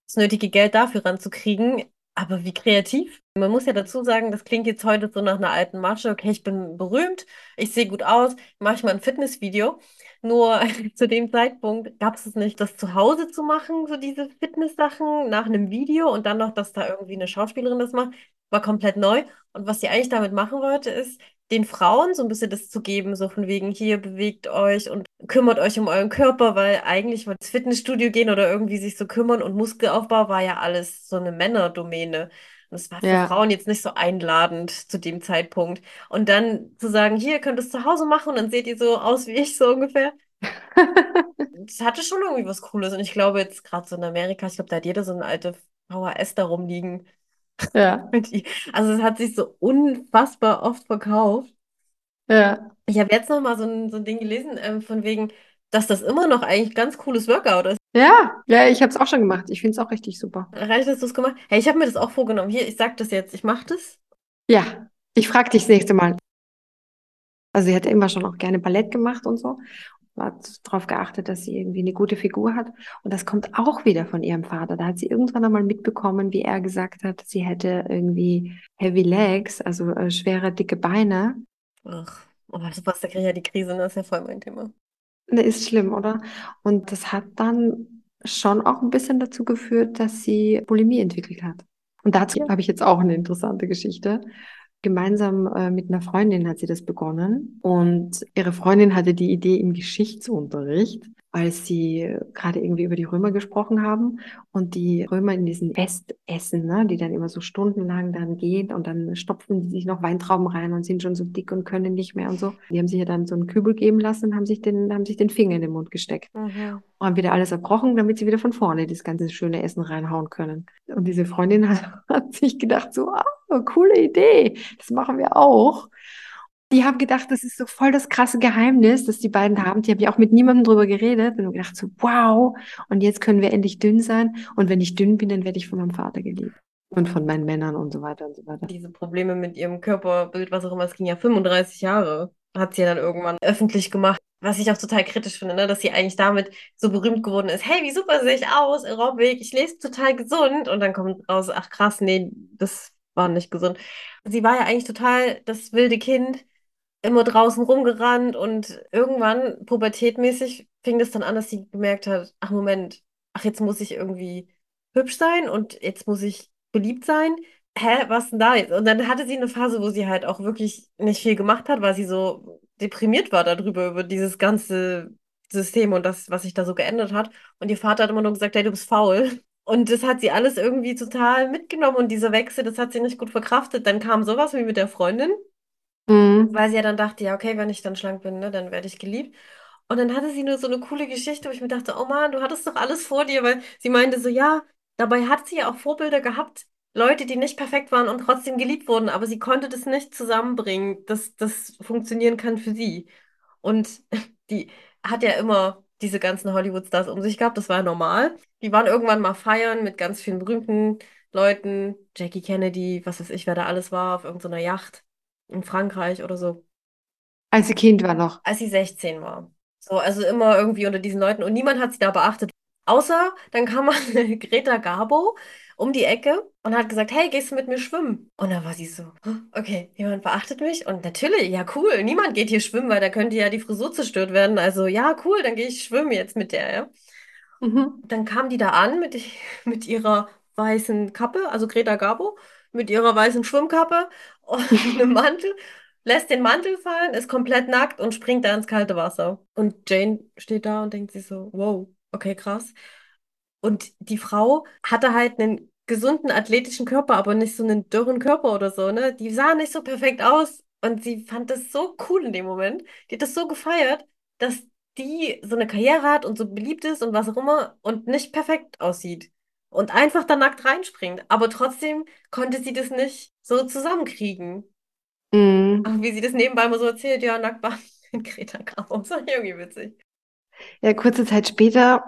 das nötige Geld dafür ranzukriegen. Aber wie kreativ. Man muss ja dazu sagen, das klingt jetzt heute so nach einer alten Masche. Okay, ich bin berühmt, ich sehe gut aus, mache ich mal ein Fitnessvideo. Nur zu dem Zeitpunkt gab es es nicht, das zu Hause zu machen, so diese Fitness-Sachen nach einem Video und dann noch, dass da irgendwie eine Schauspielerin das macht, war komplett neu. Und was sie eigentlich damit machen wollte, ist, den Frauen so ein bisschen das zu geben, so von wegen, hier bewegt euch und kümmert euch um euren Körper, weil eigentlich mal ins Fitnessstudio gehen oder irgendwie sich so kümmern und Muskelaufbau war ja alles so eine Männerdomäne. Und es war für Ja. Frauen jetzt nicht so einladend zu dem Zeitpunkt. Und dann zu sagen, hier, ihr könnt es zu Hause machen und dann seht ihr so aus wie ich, so ungefähr. Das hatte schon irgendwie was Cooles. Und ich glaube jetzt gerade so in Amerika, ich glaube, da hat jeder so eine alte VHS da rumliegen. Ja. Also es hat sich so unfassbar oft verkauft. Ja. Ich habe jetzt noch mal so ein, so ein Ding gelesen, ähm, von wegen, dass das immer noch eigentlich ganz cooles Workout ist. Ja, ja, ich habe es auch schon gemacht. Ich finde es auch richtig super. Reicht, dass du es gemacht Hey, ich habe mir das auch vorgenommen. Hier, ich sag das jetzt. Ich mache das. Ja, ich frage dich das nächste Mal. Also sie hat immer schon auch gerne Ballett gemacht und so. Hat darauf geachtet, dass sie irgendwie eine gute Figur hat. Und das kommt auch wieder von ihrem Vater. Da hat sie irgendwann einmal mitbekommen, wie er gesagt hat, sie hätte irgendwie heavy legs, also äh, schwere, dicke Beine. Ach, oh, was, da kriege ich ja die Krise, ne? das ist ja voll mein Thema. Ne, ist schlimm, oder? Und das hat dann schon auch ein bisschen dazu geführt, dass sie Bulimie entwickelt hat. Und dazu habe ich jetzt auch eine interessante Geschichte. Gemeinsam äh, mit einer Freundin hat sie das begonnen und ihre Freundin hatte die Idee im Geschichtsunterricht, als sie gerade irgendwie über die Römer gesprochen haben und die Römer in diesen Festessen, ne, die dann immer so stundenlang dann gehen und dann stopfen die sich noch Weintrauben rein und sind schon so dick und können nicht mehr und so. Die haben sich ja dann so einen Kübel geben lassen und haben sich den, haben sich den Finger in den Mund gesteckt. Mhm. Und haben wieder alles erbrochen, damit sie wieder von vorne das ganze schöne Essen reinhauen können. Und diese Freundin hat, hat sich gedacht, so, ah, coole Idee, das machen wir auch. Die haben gedacht, das ist so voll das krasse Geheimnis, das die beiden haben. Die haben ja auch mit niemandem drüber geredet und gedacht, so, wow, und jetzt können wir endlich dünn sein. Und wenn ich dünn bin, dann werde ich von meinem Vater geliebt. Und von meinen Männern und so weiter und so weiter. Diese Probleme mit ihrem Körperbild, was auch immer, es ging ja 35 Jahre, hat sie ja dann irgendwann öffentlich gemacht. Was ich auch total kritisch finde, ne? dass sie eigentlich damit so berühmt geworden ist. Hey, wie super sehe ich aus, Aerobic, ich lese total gesund. Und dann kommt raus, ach krass, nee, das war nicht gesund. Sie war ja eigentlich total das wilde Kind, immer draußen rumgerannt und irgendwann, pubertätmäßig, fing das dann an, dass sie gemerkt hat, ach Moment, ach jetzt muss ich irgendwie hübsch sein und jetzt muss ich beliebt sein. Hä, was denn da jetzt? Und dann hatte sie eine Phase, wo sie halt auch wirklich nicht viel gemacht hat, weil sie so deprimiert war darüber, über dieses ganze System und das, was sich da so geändert hat. Und ihr Vater hat immer nur gesagt, hey, du bist faul. Und das hat sie alles irgendwie total mitgenommen und dieser Wechsel, das hat sie nicht gut verkraftet. Dann kam sowas wie mit der Freundin, Mhm. weil sie ja dann dachte, ja, okay, wenn ich dann schlank bin, ne, dann werde ich geliebt. Und dann hatte sie nur so eine coole Geschichte, wo ich mir dachte, oh Mann, du hattest doch alles vor dir, weil sie meinte so, ja, dabei hat sie ja auch Vorbilder gehabt, Leute, die nicht perfekt waren und trotzdem geliebt wurden, aber sie konnte das nicht zusammenbringen, dass das funktionieren kann für sie. Und die hat ja immer diese ganzen Hollywood-Stars um sich gehabt, das war ja normal. Die waren irgendwann mal feiern mit ganz vielen berühmten Leuten, Jackie Kennedy, was weiß ich, wer da alles war, auf irgendeiner Yacht in Frankreich oder so, Als sie Kind war noch. als sie 16 war. So, also immer irgendwie unter diesen Leuten und niemand hat sie da beachtet. Außer dann kam mal Greta Garbo um die Ecke und hat gesagt, hey, gehst du mit mir schwimmen? Und dann war sie so, "Oh, okay, jemand beachtet mich und natürlich, ja cool, niemand geht hier schwimmen, weil da könnte ja die Frisur zerstört werden. Also ja, cool, dann gehe ich schwimmen jetzt mit der, ja. Mhm. Dann kam die da an mit, mit ihrer weißen Kappe, also Greta Garbo, mit ihrer weißen Schwimmkappe und einem Mantel, lässt den Mantel fallen, ist komplett nackt und springt da ins kalte Wasser. Und Jane steht da und denkt sich so, wow, okay, krass. Und die Frau hatte halt einen gesunden athletischen Körper, aber nicht so einen dürren Körper oder so, ne? Die sah nicht so perfekt aus und sie fand das so cool in dem Moment. Die hat das so gefeiert, dass die so eine Karriere hat und so beliebt ist und was auch immer und nicht perfekt aussieht. Und einfach da nackt reinspringt. Aber trotzdem konnte sie das nicht so zusammenkriegen. Mhm. Ach, wie sie das nebenbei mal so erzählt, ja, nackt war in Greta Garbo. Das war irgendwie witzig. Ja, kurze Zeit später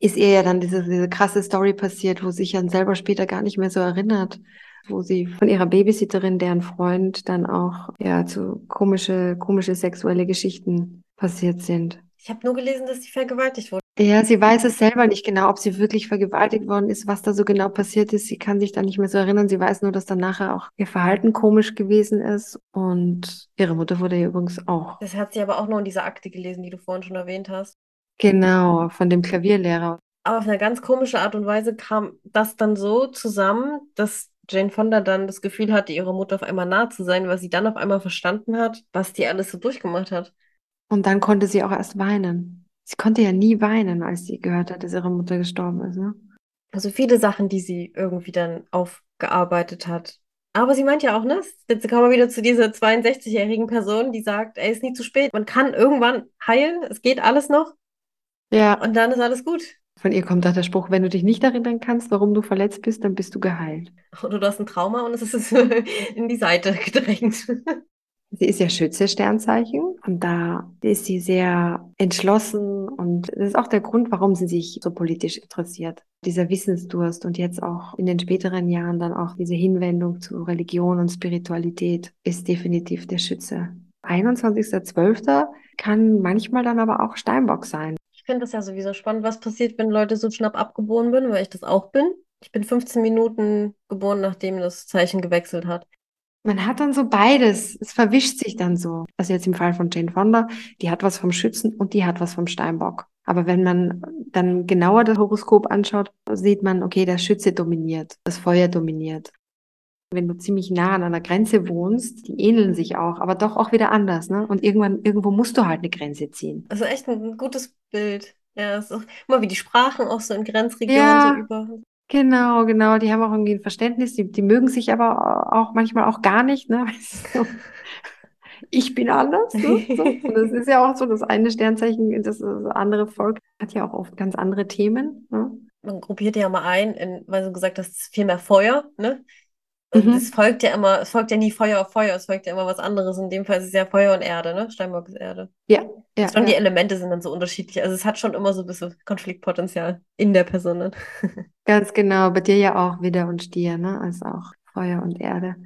ist ihr ja dann diese, diese krasse Story passiert, wo sich dann selber später gar nicht mehr so erinnert, wo sie von ihrer Babysitterin, deren Freund, dann auch ja zu komische, komische sexuelle Geschichten passiert sind. Ich habe nur gelesen, dass sie vergewaltigt wurde. Ja, sie weiß es selber nicht genau, ob sie wirklich vergewaltigt worden ist, was da so genau passiert ist. Sie kann sich da nicht mehr so erinnern. Sie weiß nur, dass dann nachher auch ihr Verhalten komisch gewesen ist. Und ihre Mutter wurde ja übrigens auch. Das hat sie aber auch nur in dieser Akte gelesen, die du vorhin schon erwähnt hast. Genau, von dem Klavierlehrer. Aber auf eine ganz komische Art und Weise kam das dann so zusammen, dass Jane Fonda dann das Gefühl hatte, ihrer Mutter auf einmal nahe zu sein, weil sie dann auf einmal verstanden hat, was die alles so durchgemacht hat. Und dann konnte sie auch erst weinen. Sie konnte ja nie weinen, als sie gehört hat, dass ihre Mutter gestorben ist, ne? Also viele Sachen, die sie irgendwie dann aufgearbeitet hat. Aber sie meint ja auch, ne? Jetzt kommen wir wieder zu dieser 62-jährigen Person, die sagt, ey, ist nie zu spät. Man kann irgendwann heilen, es geht alles noch Ja, und dann ist alles gut. von ihr kommt auch der Spruch, wenn du dich nicht erinnern kannst, warum du verletzt bist, dann bist du geheilt. Oder du hast ein Trauma und es ist in die Seite gedrängt. Sie ist ja Schütze Sternzeichen und da ist sie sehr entschlossen und das ist auch der Grund, warum sie sich so politisch interessiert. Dieser Wissensdurst und jetzt auch in den späteren Jahren dann auch diese Hinwendung zu Religion und Spiritualität ist definitiv der Schütze. 21.12. kann manchmal dann aber auch Steinbock sein. Ich finde das ja sowieso spannend, was passiert, wenn Leute so schnapp abgeboren bin, weil ich das auch bin. Ich bin 15 Minuten geboren, nachdem das Zeichen gewechselt hat. Man hat dann so beides. Es verwischt sich dann so. Also jetzt im Fall von Jane Fonda, die hat was vom Schützen und die hat was vom Steinbock. Aber wenn man dann genauer das Horoskop anschaut, sieht man, okay, der Schütze dominiert, das Feuer dominiert. Wenn du ziemlich nah an einer Grenze wohnst, die ähneln sich auch, aber doch auch wieder anders, ne? Und irgendwann, irgendwo musst du halt eine Grenze ziehen. Also echt ein gutes Bild. Ja, ist auch, mal wie die Sprachen auch so in Grenzregionen ja. so über. Genau, genau. Die haben auch irgendwie ein Verständnis. Die, die mögen sich aber auch manchmal auch gar nicht. Ne? ich bin anders. Ne? So. Und das ist ja auch so, das eine Sternzeichen, das, andere Volk hat ja auch oft ganz andere Themen. Ne? Man gruppiert ja mal ein, in, weil du gesagt hast, viel mehr Feuer. Ne? Und mhm. es folgt ja immer, es folgt ja nie Feuer auf Feuer, es folgt ja immer was anderes. In dem Fall ist es ja Feuer und Erde, ne? Steinbock ist Erde. Ja, ja. Schon ja. die Elemente sind dann so unterschiedlich. Also es hat schon immer so ein bisschen Konfliktpotenzial in der Person. Ne? Ganz genau. Bei dir ja auch Widder und Stier, ne? Also auch Feuer und Erde.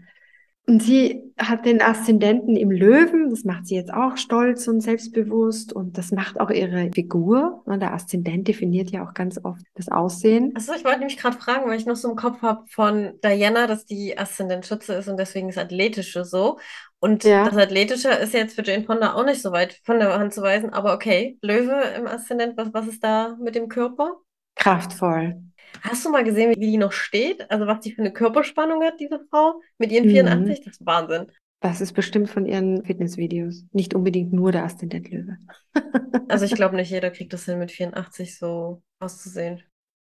Und sie hat den Aszendenten im Löwen, das macht sie jetzt auch stolz und selbstbewusst und das macht auch ihre Figur. Und der Aszendent definiert ja auch ganz oft das Aussehen. Achso, ich wollte nämlich gerade fragen, weil ich noch so im Kopf habe von Diana, dass die Aszendent Schütze ist und deswegen das Athletische so. Und ja. das Athletische ist jetzt für Jane Fonda auch nicht so weit von der Hand zu weisen, aber okay, Löwe im Aszendent, was, was ist da mit dem Körper? Kraftvoll. Hast du mal gesehen, wie die noch steht? Also was die für eine Körperspannung hat, diese Frau, mit ihren 84? Mhm. Das ist Wahnsinn. Das ist bestimmt von ihren Fitnessvideos. Nicht unbedingt nur der Aszendent Löwe. also ich glaube nicht, jeder kriegt das hin, mit 84 so auszusehen.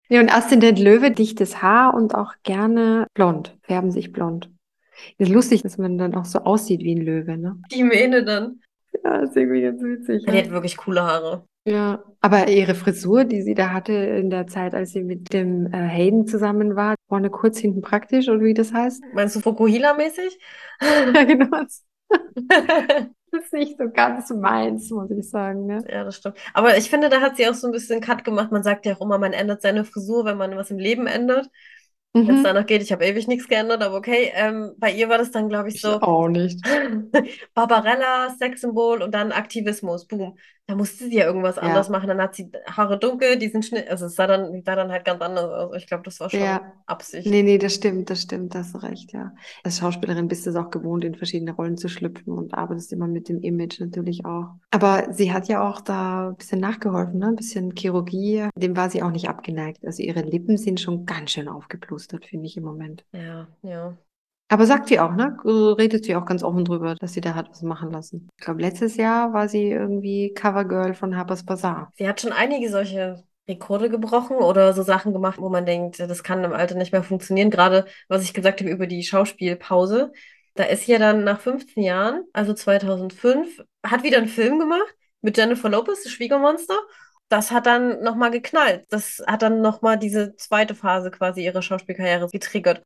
Ja, und Aszendent Löwe, dichtes Haar und auch gerne blond, färben sich blond. Ist lustig, dass man dann auch so aussieht wie ein Löwe, ne? Die Mähne dann. Ja, ist irgendwie ganz witzig. Ja, die hat wirklich coole Haare. Ja, aber ihre Frisur, die sie da hatte in der Zeit, als sie mit dem äh, Hayden zusammen war, vorne kurz, hinten praktisch, oder wie das heißt? Meinst du Fukuhila-mäßig? ja, genau. das ist nicht so ganz meins, muss ich sagen. Ne? Ja, das stimmt. Aber ich finde, da hat sie auch so ein bisschen Cut gemacht. Man sagt ja auch immer, man ändert seine Frisur, wenn man was im Leben ändert. Mhm. Wenn es danach geht, ich habe ewig nichts geändert, aber okay. Ähm, bei ihr war das dann, glaube ich, so. Ich auch nicht. Barbarella, Sexsymbol und dann Aktivismus. Boom. Da musste sie ja irgendwas ja. anders machen. Dann hat sie Haare dunkel, die sind Schnitt. Also es sah dann, sah dann halt ganz anders aus. Ich glaube, das war schon ja. Absicht. Nee, nee, das stimmt, das stimmt, das hast recht, ja. Als Schauspielerin bist du es auch gewohnt, in verschiedene Rollen zu schlüpfen und arbeitest immer mit dem Image natürlich auch. Aber sie hat ja auch da ein bisschen nachgeholfen, ne? Ein bisschen Chirurgie. Dem war sie auch nicht abgeneigt. Also ihre Lippen sind schon ganz schön aufgeplustert, finde ich im Moment. Ja, ja. Aber sagt sie auch, ne? Redet sie auch ganz offen drüber, dass sie da hat was machen lassen. Ich glaube, letztes Jahr war sie irgendwie Covergirl von Harper's Bazaar. Sie hat schon einige solche Rekorde gebrochen oder so Sachen gemacht, wo man denkt, das kann im Alter nicht mehr funktionieren. Gerade, was ich gesagt habe über die Schauspielpause. Da ist ja dann nach 15 Jahren, also 2005, hat wieder einen Film gemacht mit Jennifer Lopez, das Schwiegermonster. Das hat dann nochmal geknallt. Das hat dann nochmal diese zweite Phase quasi ihrer Schauspielkarriere getriggert.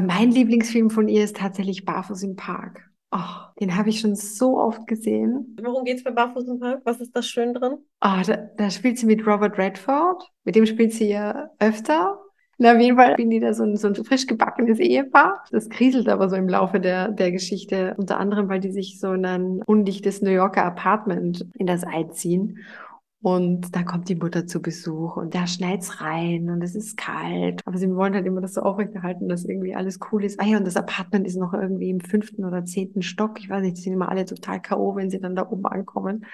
Mein Lieblingsfilm von ihr ist tatsächlich Barfuß im Park. Oh, den habe ich schon so oft gesehen. Worum geht es bei Barfuß im Park? Was ist da schön drin? Oh, da, da spielt sie mit Robert Redford. Mit dem spielt sie ja öfter. Na, auf jeden Fall bin die da so ein, so ein frisch gebackenes Ehepaar. Das kriselt aber so im Laufe der, der Geschichte. Unter anderem, weil die sich so in ein undichtes New Yorker Apartment in das Ei ziehen. Und da kommt die Mutter zu Besuch und da schneit's rein und es ist kalt. Aber sie wollen halt immer das so aufrechterhalten, dass irgendwie alles cool ist. Ah ja, und das Apartment ist noch irgendwie im fünften oder zehnten Stock. Ich weiß nicht, die sind immer alle total K.O., wenn sie dann da oben ankommen.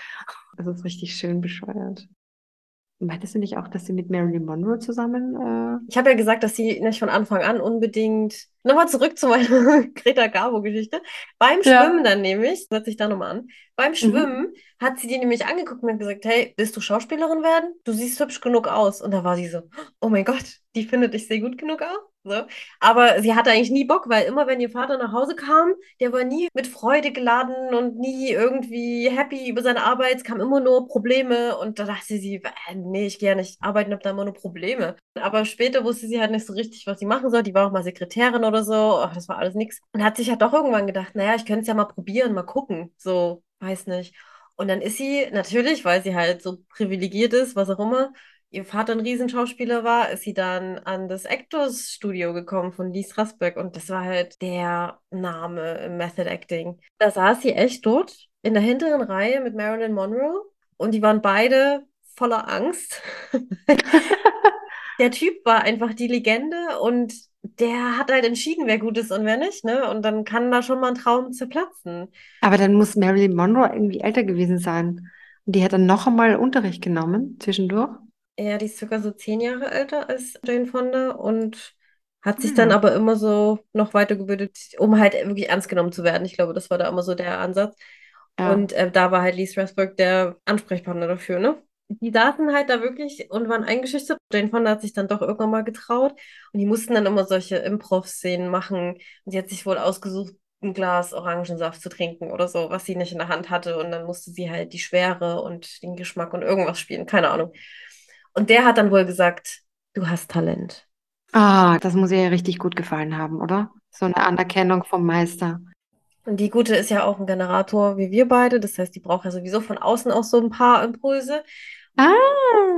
Das ist richtig schön bescheuert. Meintest du nicht auch, dass sie mit Marilyn Monroe zusammen? Äh... Ich habe ja gesagt, dass sie nicht von Anfang an unbedingt. Nochmal zurück zu meiner Greta Garbo-Geschichte. Beim ja. Schwimmen dann nämlich, setze ich da nochmal an. Beim mhm. Schwimmen mhm. hat sie die nämlich angeguckt und hat gesagt: Hey, willst du Schauspielerin werden? Du siehst hübsch genug aus. Und da war sie so: Oh mein Gott, die findet, ich sehe gut genug aus. So. Aber sie hatte eigentlich nie Bock, weil immer, wenn ihr Vater nach Hause kam, der war nie mit Freude geladen und nie irgendwie happy über seine Arbeit. Es kamen immer nur Probleme und da dachte sie, äh, nee, ich gehe ja nicht arbeiten, habe da immer nur Probleme. Aber später wusste sie halt nicht so richtig, was sie machen soll. Die war auch mal Sekretärin oder so. Ach, das war alles nichts. Und hat sich halt doch irgendwann gedacht, naja, ich könnte es ja mal probieren, mal gucken. So, weiß nicht. Und dann ist sie natürlich, weil sie halt so privilegiert ist, was auch immer, ihr Vater ein Riesenschauspieler war, ist sie dann an das Actors Studio gekommen von Lee Strasberg und das war halt der Name im Method Acting. Da saß sie echt dort in der hinteren Reihe mit Marilyn Monroe und die waren beide voller Angst. der Typ war einfach die Legende und der hat halt entschieden, wer gut ist und wer nicht, ne? Und dann kann da schon mal ein Traum zerplatzen. Aber dann muss Marilyn Monroe irgendwie älter gewesen sein. Und die hat dann noch einmal Unterricht genommen zwischendurch. Ja, die ist sogar so zehn Jahre älter als Jane Fonda und hat sich dann hm. aber immer so noch weitergebildet, um halt wirklich ernst genommen zu werden. Ich glaube, das war da immer so der Ansatz. Ja. Und äh, da war halt Lee Strasberg der Ansprechpartner dafür, ne? Die saßen halt da wirklich und waren eingeschüchtert. Jane Fonda hat sich dann doch irgendwann mal getraut und die mussten dann immer solche Improv-Szenen machen. Und sie hat sich wohl ausgesucht, ein Glas Orangensaft zu trinken oder so, was sie nicht in der Hand hatte. Und dann musste sie halt die Schwere und den Geschmack und irgendwas spielen, keine Ahnung. Und der hat dann wohl gesagt, du hast Talent. Ah, das muss ihr ja richtig gut gefallen haben, oder? So eine Anerkennung vom Meister. Und die Gute ist ja auch ein Generator wie wir beide. Das heißt, die braucht ja sowieso von außen auch so ein paar Impulse. Ah.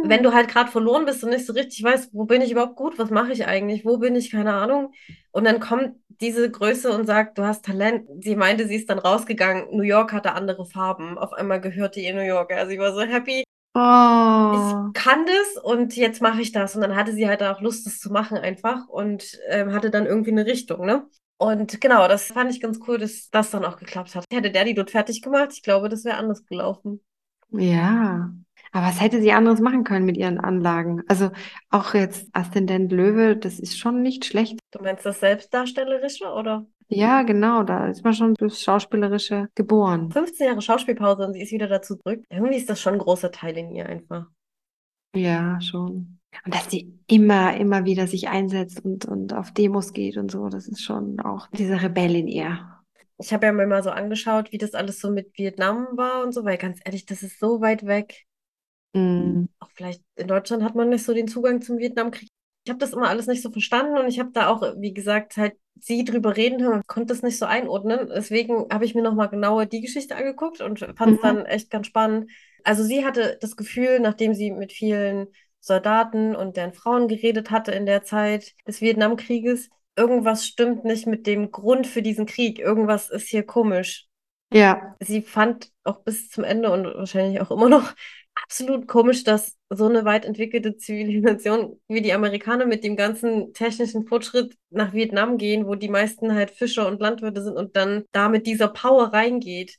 Wenn du halt gerade verloren bist und nicht so richtig weißt, wo bin ich überhaupt gut, was mache ich eigentlich, wo bin ich, keine Ahnung. Und dann kommt diese Größe und sagt, du hast Talent. Sie meinte, sie ist dann rausgegangen. New York hatte andere Farben. Auf einmal gehörte ihr New York. Also sie war so happy. Oh. Ich kann das und jetzt mache ich das. Und dann hatte sie halt auch Lust, das zu machen einfach und ähm, hatte dann irgendwie eine Richtung, ne? Und genau, das fand ich ganz cool, dass das dann auch geklappt hat. Hätte der die dort fertig gemacht, ich glaube, das wäre anders gelaufen. Ja, aber was hätte sie anderes machen können mit ihren Anlagen? Also auch jetzt Aszendent Löwe, das ist schon nicht schlecht. Du meinst das Selbstdarstellerische, oder? Ja, genau, da ist man schon fürs Schauspielerische geboren. 15 Jahre Schauspielpause und sie ist wieder dazu zurück. Irgendwie ist das schon ein großer Teil in ihr einfach. Ja, schon. Und dass sie immer, immer wieder sich einsetzt und, und auf Demos geht und so, das ist schon auch diese Rebell in ihr. Ich habe ja mir mal so angeschaut, wie das alles so mit Vietnam war und so, weil ganz ehrlich, das ist so weit weg. Mm. Auch vielleicht in Deutschland hat man nicht so den Zugang zum Vietnamkrieg ich habe das immer alles nicht so verstanden und ich habe da auch, wie gesagt, halt sie drüber reden hören und konnte das nicht so einordnen. Deswegen habe ich mir nochmal genauer die Geschichte angeguckt und fand es mhm. dann echt ganz spannend. Also sie hatte das Gefühl, nachdem sie mit vielen Soldaten und deren Frauen geredet hatte in der Zeit des Vietnamkrieges, irgendwas stimmt nicht mit dem Grund für diesen Krieg. Irgendwas ist hier komisch. Ja. Sie fand auch bis zum Ende und wahrscheinlich auch immer noch absolut komisch, dass so eine weit entwickelte Zivilisation wie die Amerikaner mit dem ganzen technischen Fortschritt nach Vietnam gehen, wo die meisten halt Fischer und Landwirte sind und dann da mit dieser Power reingeht.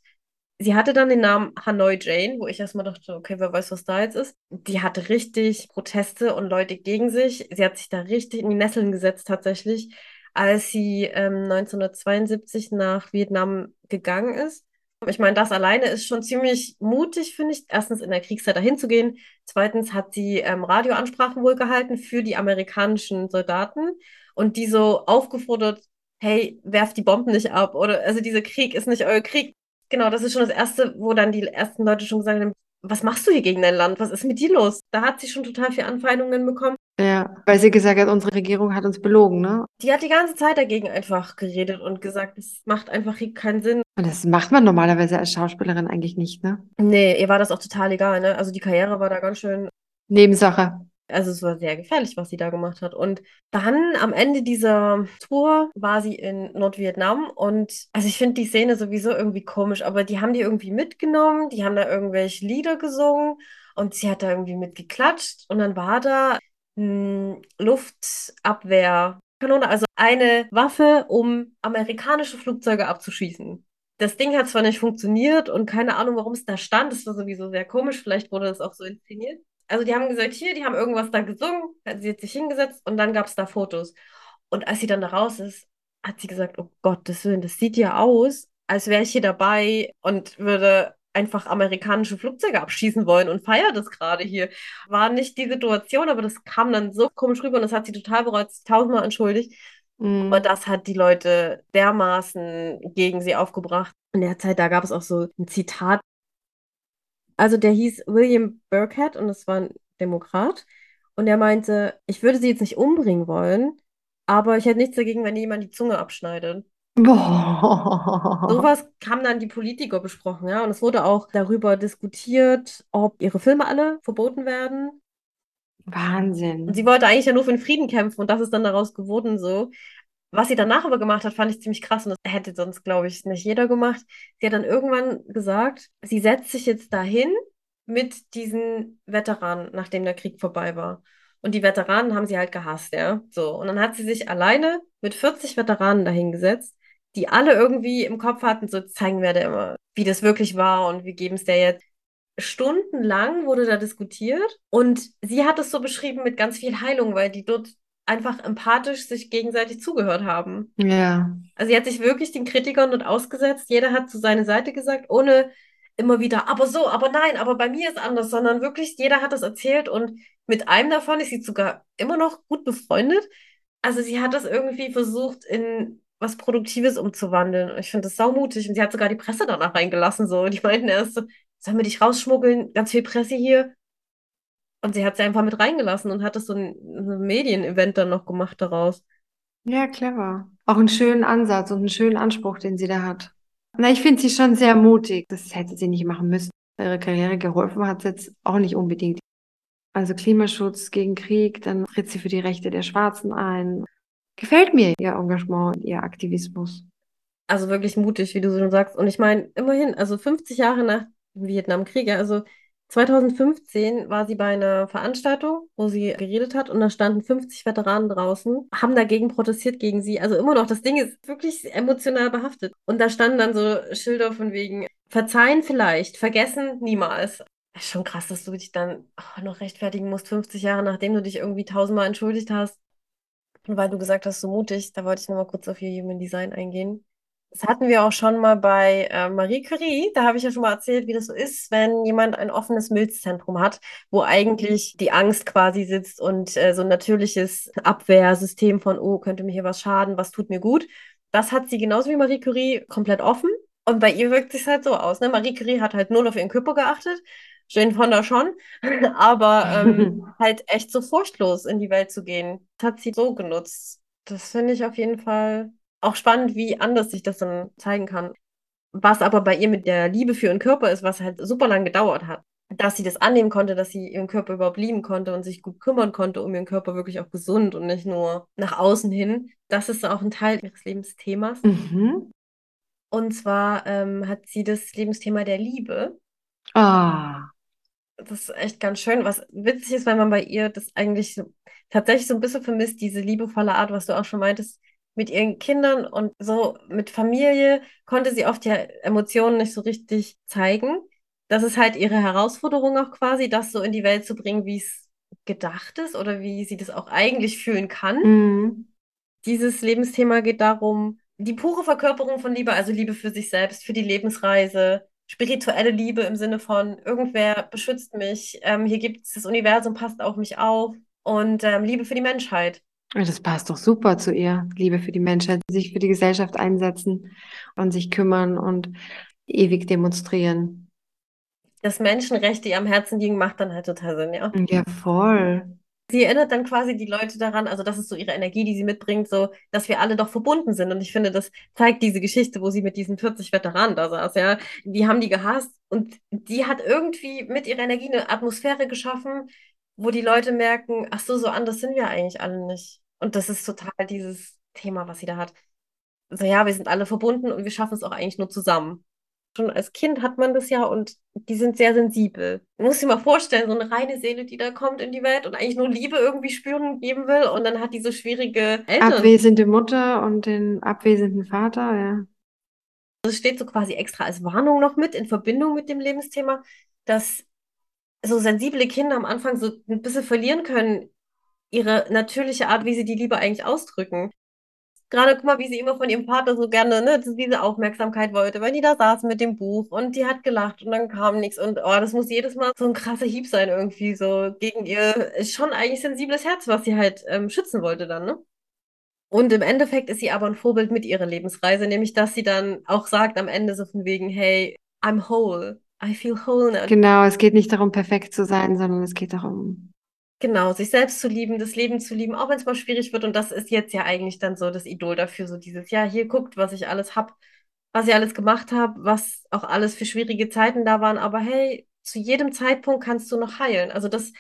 Sie hatte dann den Namen Hanoi Jane, wo ich erstmal dachte, okay, wer weiß, was da jetzt ist. Die hatte richtig Proteste und Leute gegen sich. Sie hat sich da richtig in die Nesseln gesetzt tatsächlich, als sie ähm, 1972 nach Vietnam gegangen ist ich meine, das alleine ist schon ziemlich mutig, finde ich. Erstens in der Kriegszeit dahin zu gehen. Zweitens hat sie ähm, Radioansprachen wohl gehalten für die amerikanischen Soldaten und die so aufgefordert, hey, werft die Bomben nicht ab oder also dieser Krieg ist nicht euer Krieg. Genau, das ist schon das Erste, wo dann die ersten Leute schon gesagt haben, was machst du hier gegen dein Land? Was ist mit dir los? Da hat sie schon total viel Anfeindungen bekommen. Ja, weil sie gesagt hat, unsere Regierung hat uns belogen, ne? Die hat die ganze Zeit dagegen einfach geredet und gesagt, es macht einfach keinen Sinn. Und das macht man normalerweise als Schauspielerin eigentlich nicht, ne? Nee, ihr war das auch total egal, ne? Also die Karriere war da ganz schön. Nebensache. Also es war sehr gefährlich, was sie da gemacht hat. Und dann am Ende dieser Tour war sie in Nordvietnam und also ich finde die Szene sowieso irgendwie komisch, aber die haben die irgendwie mitgenommen, die haben da irgendwelche Lieder gesungen und sie hat da irgendwie mitgeklatscht und dann war da hm, Luftabwehrkanone, also eine Waffe, um amerikanische Flugzeuge abzuschießen. Das Ding hat zwar nicht funktioniert und keine Ahnung, warum es da stand. Das war sowieso sehr komisch. Vielleicht wurde das auch so inszeniert. Also die haben gesagt, hier, die haben irgendwas da gesungen. Sie hat sich hingesetzt und dann gab es da Fotos. Und als sie dann da raus ist, hat sie gesagt, oh Willen, das sieht ja aus, als wäre ich hier dabei und würde einfach amerikanische Flugzeuge abschießen wollen und feiert es gerade hier. War nicht die Situation, aber das kam dann so komisch rüber und das hat sie total bereut, sich tausendmal entschuldigt. Mhm. Aber das hat die Leute dermaßen gegen sie aufgebracht. In der Zeit, da gab es auch so ein Zitat. Also der hieß William Burkhead und das war ein Demokrat. Und er meinte, ich würde sie jetzt nicht umbringen wollen, aber ich hätte nichts dagegen, wenn jemand die Zunge abschneidet. Boah. Sowas haben dann die Politiker besprochen, ja. Und es wurde auch darüber diskutiert, ob ihre Filme alle verboten werden. Wahnsinn. Und sie wollte eigentlich ja nur für den Frieden kämpfen und das ist dann daraus geworden so. Was sie danach aber gemacht hat, fand ich ziemlich krass und das hätte sonst, glaube ich, nicht jeder gemacht. Sie hat dann irgendwann gesagt, sie setzt sich jetzt dahin mit diesen Veteranen, nachdem der Krieg vorbei war. Und die Veteranen haben sie halt gehasst, ja. So. Und dann hat sie sich alleine mit 40 Veteranen dahingesetzt die alle irgendwie im Kopf hatten, so zeigen wir der immer, wie das wirklich war und wie geben es der jetzt. Stundenlang wurde da diskutiert und sie hat es so beschrieben mit ganz viel Heilung, weil die dort einfach empathisch sich gegenseitig zugehört haben. Ja. Also sie hat sich wirklich den Kritikern dort ausgesetzt. Jeder hat zu seine Seite gesagt, ohne immer wieder, aber so, aber nein, aber bei mir ist anders, sondern wirklich jeder hat das erzählt und mit einem davon ist sie sogar immer noch gut befreundet. Also sie hat das irgendwie versucht in was Produktives umzuwandeln. Ich finde das saumutig. Und sie hat sogar die Presse danach reingelassen. So. Die meinten erst so, sollen wir dich rausschmuggeln? Ganz viel Presse hier. Und sie hat sie einfach mit reingelassen und hat das so ein, ein Medienevent dann noch gemacht daraus. Ja, clever. Auch einen schönen Ansatz und einen schönen Anspruch, den sie da hat. Na, ich finde sie schon sehr mutig. Das hätte sie nicht machen müssen. Ihre Karriere geholfen hat es jetzt auch nicht unbedingt. Also Klimaschutz gegen Krieg, dann tritt sie für die Rechte der Schwarzen ein gefällt mir ihr Engagement, ihr Aktivismus. Also wirklich mutig, wie du schon sagst. Und ich meine, immerhin, also 50 Jahre nach dem Vietnamkrieg, also 2015 war sie bei einer Veranstaltung, wo sie geredet hat und da standen 50 Veteranen draußen, haben dagegen protestiert gegen sie. Also immer noch, das Ding ist wirklich emotional behaftet. Und da standen dann so Schilder von wegen, verzeihen vielleicht, vergessen niemals. ist schon krass, dass du dich dann oh, noch rechtfertigen musst, 50 Jahre nachdem du dich irgendwie tausendmal entschuldigt hast. Und weil du gesagt hast, so mutig, da wollte ich nochmal kurz auf ihr Human Design eingehen. Das hatten wir auch schon mal bei äh, Marie Curie. Da habe ich ja schon mal erzählt, wie das so ist, wenn jemand ein offenes Milzzentrum hat, wo eigentlich die Angst quasi sitzt und äh, so ein natürliches Abwehrsystem von, oh, könnte mir hier was schaden, was tut mir gut. Das hat sie genauso wie Marie Curie komplett offen. Und bei ihr wirkt es halt so aus. Ne? Marie Curie hat halt null auf ihren Körper geachtet Jane Fonda schon, aber ähm, halt echt so furchtlos in die Welt zu gehen. Das hat sie so genutzt. Das finde ich auf jeden Fall auch spannend, wie anders sich das dann zeigen kann. Was aber bei ihr mit der Liebe für ihren Körper ist, was halt super lang gedauert hat. Dass sie das annehmen konnte, dass sie ihren Körper überhaupt lieben konnte und sich gut kümmern konnte um ihren Körper wirklich auch gesund und nicht nur nach außen hin. Das ist auch ein Teil ihres Lebensthemas. Mhm. Und zwar ähm, hat sie das Lebensthema der Liebe. Ah das ist echt ganz schön. Was witzig ist, weil man bei ihr das eigentlich so, tatsächlich so ein bisschen vermisst, diese liebevolle Art, was du auch schon meintest, mit ihren Kindern und so mit Familie konnte sie oft ja Emotionen nicht so richtig zeigen. Das ist halt ihre Herausforderung auch quasi, das so in die Welt zu bringen, wie es gedacht ist oder wie sie das auch eigentlich fühlen kann. Mhm. Dieses Lebensthema geht darum, die pure Verkörperung von Liebe, also Liebe für sich selbst, für die Lebensreise, spirituelle Liebe im Sinne von, irgendwer beschützt mich, ähm, hier gibt es das Universum, passt auf mich auf und ähm, Liebe für die Menschheit. Das passt doch super zu ihr. Liebe für die Menschheit, sich für die Gesellschaft einsetzen und sich kümmern und ewig demonstrieren. Dass Menschenrechte ihr am Herzen liegen, macht dann halt total Sinn, ja. Ja, voll. Sie erinnert dann quasi die Leute daran, also das ist so ihre Energie, die sie mitbringt, so, dass wir alle doch verbunden sind. Und ich finde, das zeigt diese Geschichte, wo sie mit diesen 40 Veteranen da saß, ja. Die haben die gehasst und die hat irgendwie mit ihrer Energie eine Atmosphäre geschaffen, wo die Leute merken, ach so, so anders sind wir eigentlich alle nicht. Und das ist total dieses Thema, was sie da hat. So, ja, wir sind alle verbunden und wir schaffen es auch eigentlich nur zusammen schon als Kind hat man das ja und die sind sehr sensibel. Du musst dir mal vorstellen, so eine reine Seele, die da kommt in die Welt und eigentlich nur Liebe irgendwie spüren und geben will und dann hat die so schwierige Eltern. Abwesende Mutter und den abwesenden Vater, ja. Das steht so quasi extra als Warnung noch mit in Verbindung mit dem Lebensthema, dass so sensible Kinder am Anfang so ein bisschen verlieren können, ihre natürliche Art, wie sie die Liebe eigentlich ausdrücken Gerade guck mal, wie sie immer von ihrem Vater so gerne ne, diese Aufmerksamkeit wollte, weil die da saßen mit dem Buch und die hat gelacht und dann kam nichts und oh, das muss jedes Mal so ein krasser Hieb sein irgendwie so gegen ihr schon eigentlich sensibles Herz, was sie halt ähm, schützen wollte dann, ne? Und im Endeffekt ist sie aber ein Vorbild mit ihrer Lebensreise, nämlich dass sie dann auch sagt am Ende so von wegen, hey, I'm whole, I feel whole now. Genau, es geht nicht darum, perfekt zu sein, sondern es geht darum, Genau, sich selbst zu lieben, das Leben zu lieben, auch wenn es mal schwierig wird. Und das ist jetzt ja eigentlich dann so das Idol dafür, so dieses, ja, hier guckt, was ich alles hab, was ich alles gemacht habe, was auch alles für schwierige Zeiten da waren. Aber hey, zu jedem Zeitpunkt kannst du noch heilen. Also das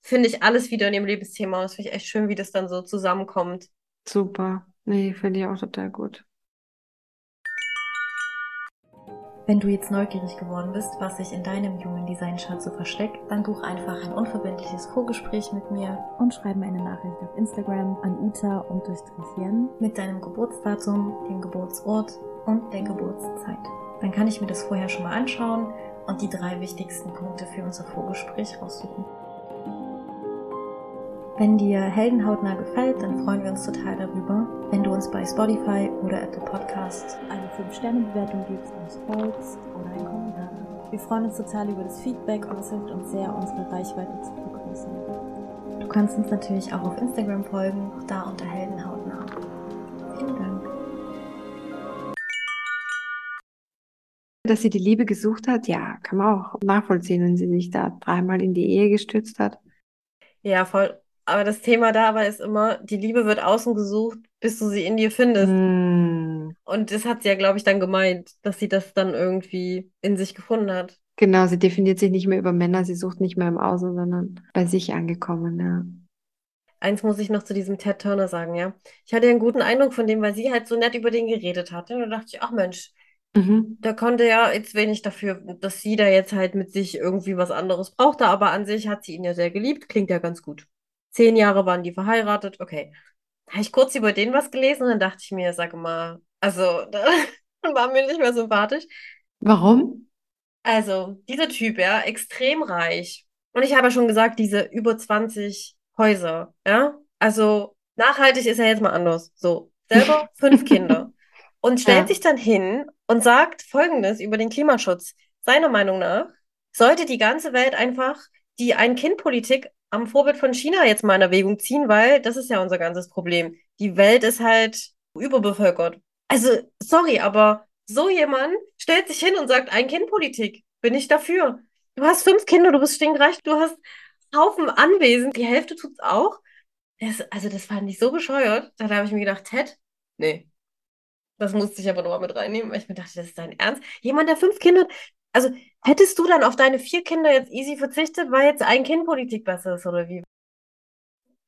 finde ich alles wieder in dem Lebensthema. Und das finde ich echt schön, wie das dann so zusammenkommt. super. Nee, finde ich auch total gut. Wenn du jetzt neugierig geworden bist, was sich in deinem Human Design Chart so versteckt, dann buch einfach ein unverbindliches Vorgespräch mit mir und schreib mir eine Nachricht auf Instagram an uta-jen mit deinem Geburtsdatum, dem Geburtsort und der Geburtszeit. Dann kann ich mir das vorher schon mal anschauen und die drei wichtigsten Punkte für unser Vorgespräch raussuchen. Wenn dir Heldenhautnah gefällt, dann freuen wir uns total darüber, wenn du uns bei Spotify oder Apple Podcast eine 5-Sterne-Bewertung gibst, uns folgst oder einen Kommentar. Wir freuen uns total über das Feedback und es hilft uns sehr, unsere Reichweite zu vergrößern. Du kannst uns natürlich auch auf Instagram folgen, auch da unter Heldenhautnah. Vielen Dank. Dass sie die Liebe gesucht hat, ja, kann man auch nachvollziehen, wenn sie sich da dreimal in die Ehe gestürzt hat. Ja, voll. Aber das Thema da aber ist immer, die Liebe wird außen gesucht, bis du sie in dir findest. Hm. Und das hat sie ja, glaube ich, dann gemeint, dass sie das dann irgendwie in sich gefunden hat. Genau, sie definiert sich nicht mehr über Männer, sie sucht nicht mehr im Außen, sondern bei sich angekommen, ja. Eins muss ich noch zu diesem Ted Turner sagen, ja. Ich hatte einen guten Eindruck von dem, weil sie halt so nett über den geredet hatte. Und da dachte ich, ach Mensch, Mhm. der konnte ja jetzt wenig dafür, dass sie da jetzt halt mit sich irgendwie was anderes brauchte. Aber an sich hat sie ihn ja sehr geliebt. Klingt ja ganz gut. Zehn Jahre waren die verheiratet. Okay. Da habe ich kurz über den was gelesen und dann dachte ich mir, sag mal, also, dann war mir nicht mehr sympathisch. Warum? Also, dieser Typ, ja, extrem reich. Und ich habe ja schon gesagt, diese über 20 Häuser, ja. Also, nachhaltig ist er jetzt mal anders. So, selber fünf Kinder. Und stellt Ja. sich dann hin und sagt Folgendes über den Klimaschutz. Seiner Meinung nach sollte die ganze Welt einfach die Ein-Kind-Politik am Vorbild von China jetzt mal in Erwägung ziehen, weil das ist ja unser ganzes Problem. Die Welt ist halt überbevölkert. Also, sorry, aber so jemand stellt sich hin und sagt, Ein-Kind-Politik, bin ich dafür. Du hast fünf Kinder, du bist stinkreich, du hast Haufen Anwesen, die Hälfte tut's auch. Das, also, das fand ich so bescheuert. Da habe ich mir gedacht, Ted, nee. Das musste ich aber nochmal mit reinnehmen, weil ich mir dachte, das ist dein Ernst. Jemand, der fünf Kinder hat, also hättest du dann auf deine vier Kinder jetzt easy verzichtet, weil jetzt ein Kind Politik besser ist, oder wie?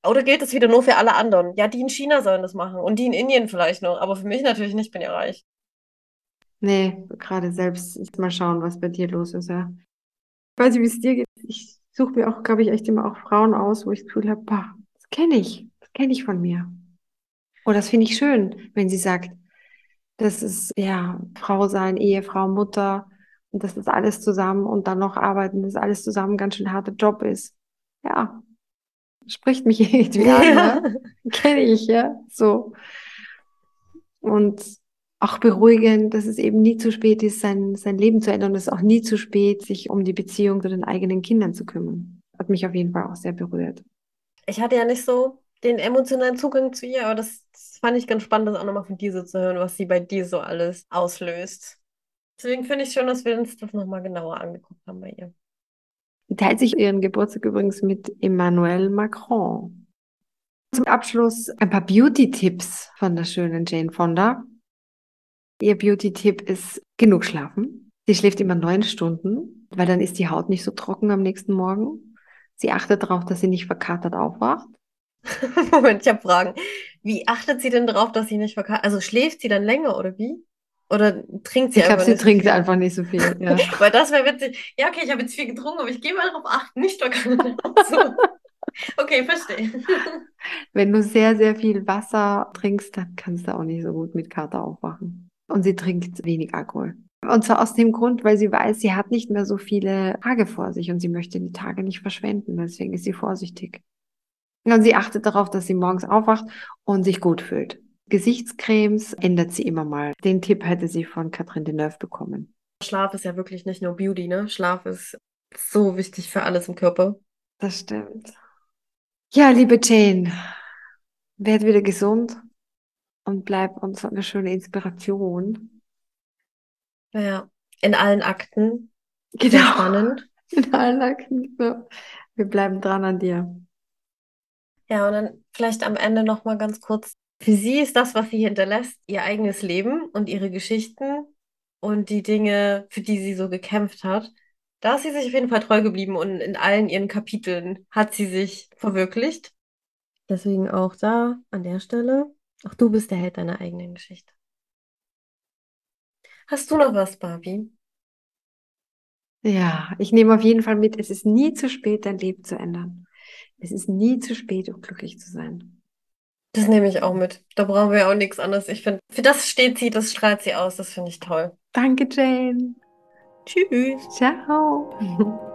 Oder gilt das wieder nur für alle anderen? Ja, die in China sollen das machen und die in Indien vielleicht noch, aber für mich natürlich nicht, bin ja reich. Nee, gerade selbst mal schauen, was bei dir los ist, ja. Ich weiß nicht, wie es dir geht. Ich suche mir auch, glaube ich, echt immer auch Frauen aus, wo ich das Gefühl habe, bah, das kenne ich, das kenne ich von mir. Oder das finde ich schön, wenn sie sagt, das ist ja Frau sein, Ehefrau, Mutter und dass das alles zusammen und dann noch arbeiten, das alles zusammen ein ganz schön harter Job ist. Ja, spricht mich irgendwie an, ja. Kenne ich, ja, so. Und auch beruhigend, dass es eben nie zu spät ist, sein, sein Leben zu ändern. Und es ist auch nie zu spät, sich um die Beziehung zu den eigenen Kindern zu kümmern. Hat mich auf jeden Fall auch sehr berührt. Ich hatte ja nicht so den emotionalen Zugang zu ihr, aber das, das fand ich ganz spannend, das auch nochmal von dir so zu hören, was sie bei dir so alles auslöst. Deswegen finde ich schön, dass wir uns das nochmal genauer angeguckt haben bei ihr. Sie teilt sich ihren Geburtstag übrigens mit Emmanuel Macron. Zum Abschluss ein paar Beauty-Tipps von der schönen Jane Fonda. Ihr Beauty-Tipp ist genug schlafen. Sie schläft immer neun Stunden, weil dann ist die Haut nicht so trocken am nächsten Morgen. Sie achtet darauf, dass sie nicht verkatert aufwacht. Moment, ich habe Fragen. Wie achtet sie denn darauf, dass sie nicht verkatert? Also schläft sie dann länger oder wie? Oder trinkt sie Ich glaube, einfach sie nicht? trinkt einfach nicht so viel. Ja. Weil das wäre witzig. Ja, okay, ich habe jetzt viel getrunken, aber ich gehe mal darauf achten, nicht verkatert. So. Okay, verstehe. Wenn du sehr, sehr viel Wasser trinkst, dann kannst du auch nicht so gut mit Kater aufwachen. Und sie trinkt wenig Alkohol. Und zwar aus dem Grund, weil sie weiß, sie hat nicht mehr so viele Tage vor sich und sie möchte die Tage nicht verschwenden. Deswegen ist sie vorsichtig. Und sie achtet darauf, dass sie morgens aufwacht und sich gut fühlt. Gesichtscremes ändert sie immer mal. Den Tipp hätte sie von Catherine Deneuve bekommen. Schlaf ist ja wirklich nicht nur Beauty, ne? Schlaf ist so wichtig für alles im Körper. Das stimmt. Ja, liebe Jane, werd wieder gesund und bleib uns eine schöne Inspiration. Ja, in allen Akten. Genau. Sehr spannend. In allen Akten. genau. Wir bleiben dran an dir. Ja, und dann vielleicht am Ende noch mal ganz kurz. Für sie ist das, was sie hinterlässt, ihr eigenes Leben und ihre Geschichten und die Dinge, für die sie so gekämpft hat. Da ist sie sich auf jeden Fall treu geblieben und in allen ihren Kapiteln hat sie sich verwirklicht. Deswegen auch da an der Stelle, auch du bist der Held deiner eigenen Geschichte. Hast du noch was, Barbie? Ja, ich nehme auf jeden Fall mit, es ist nie zu spät, dein Leben zu ändern. Es ist nie zu spät, um glücklich zu sein. Das nehme ich auch mit. Da brauchen wir auch nichts anderes. Ich finde, für das steht sie, das strahlt sie aus. Das finde ich toll. Danke, Jane. Tschüss. Ciao.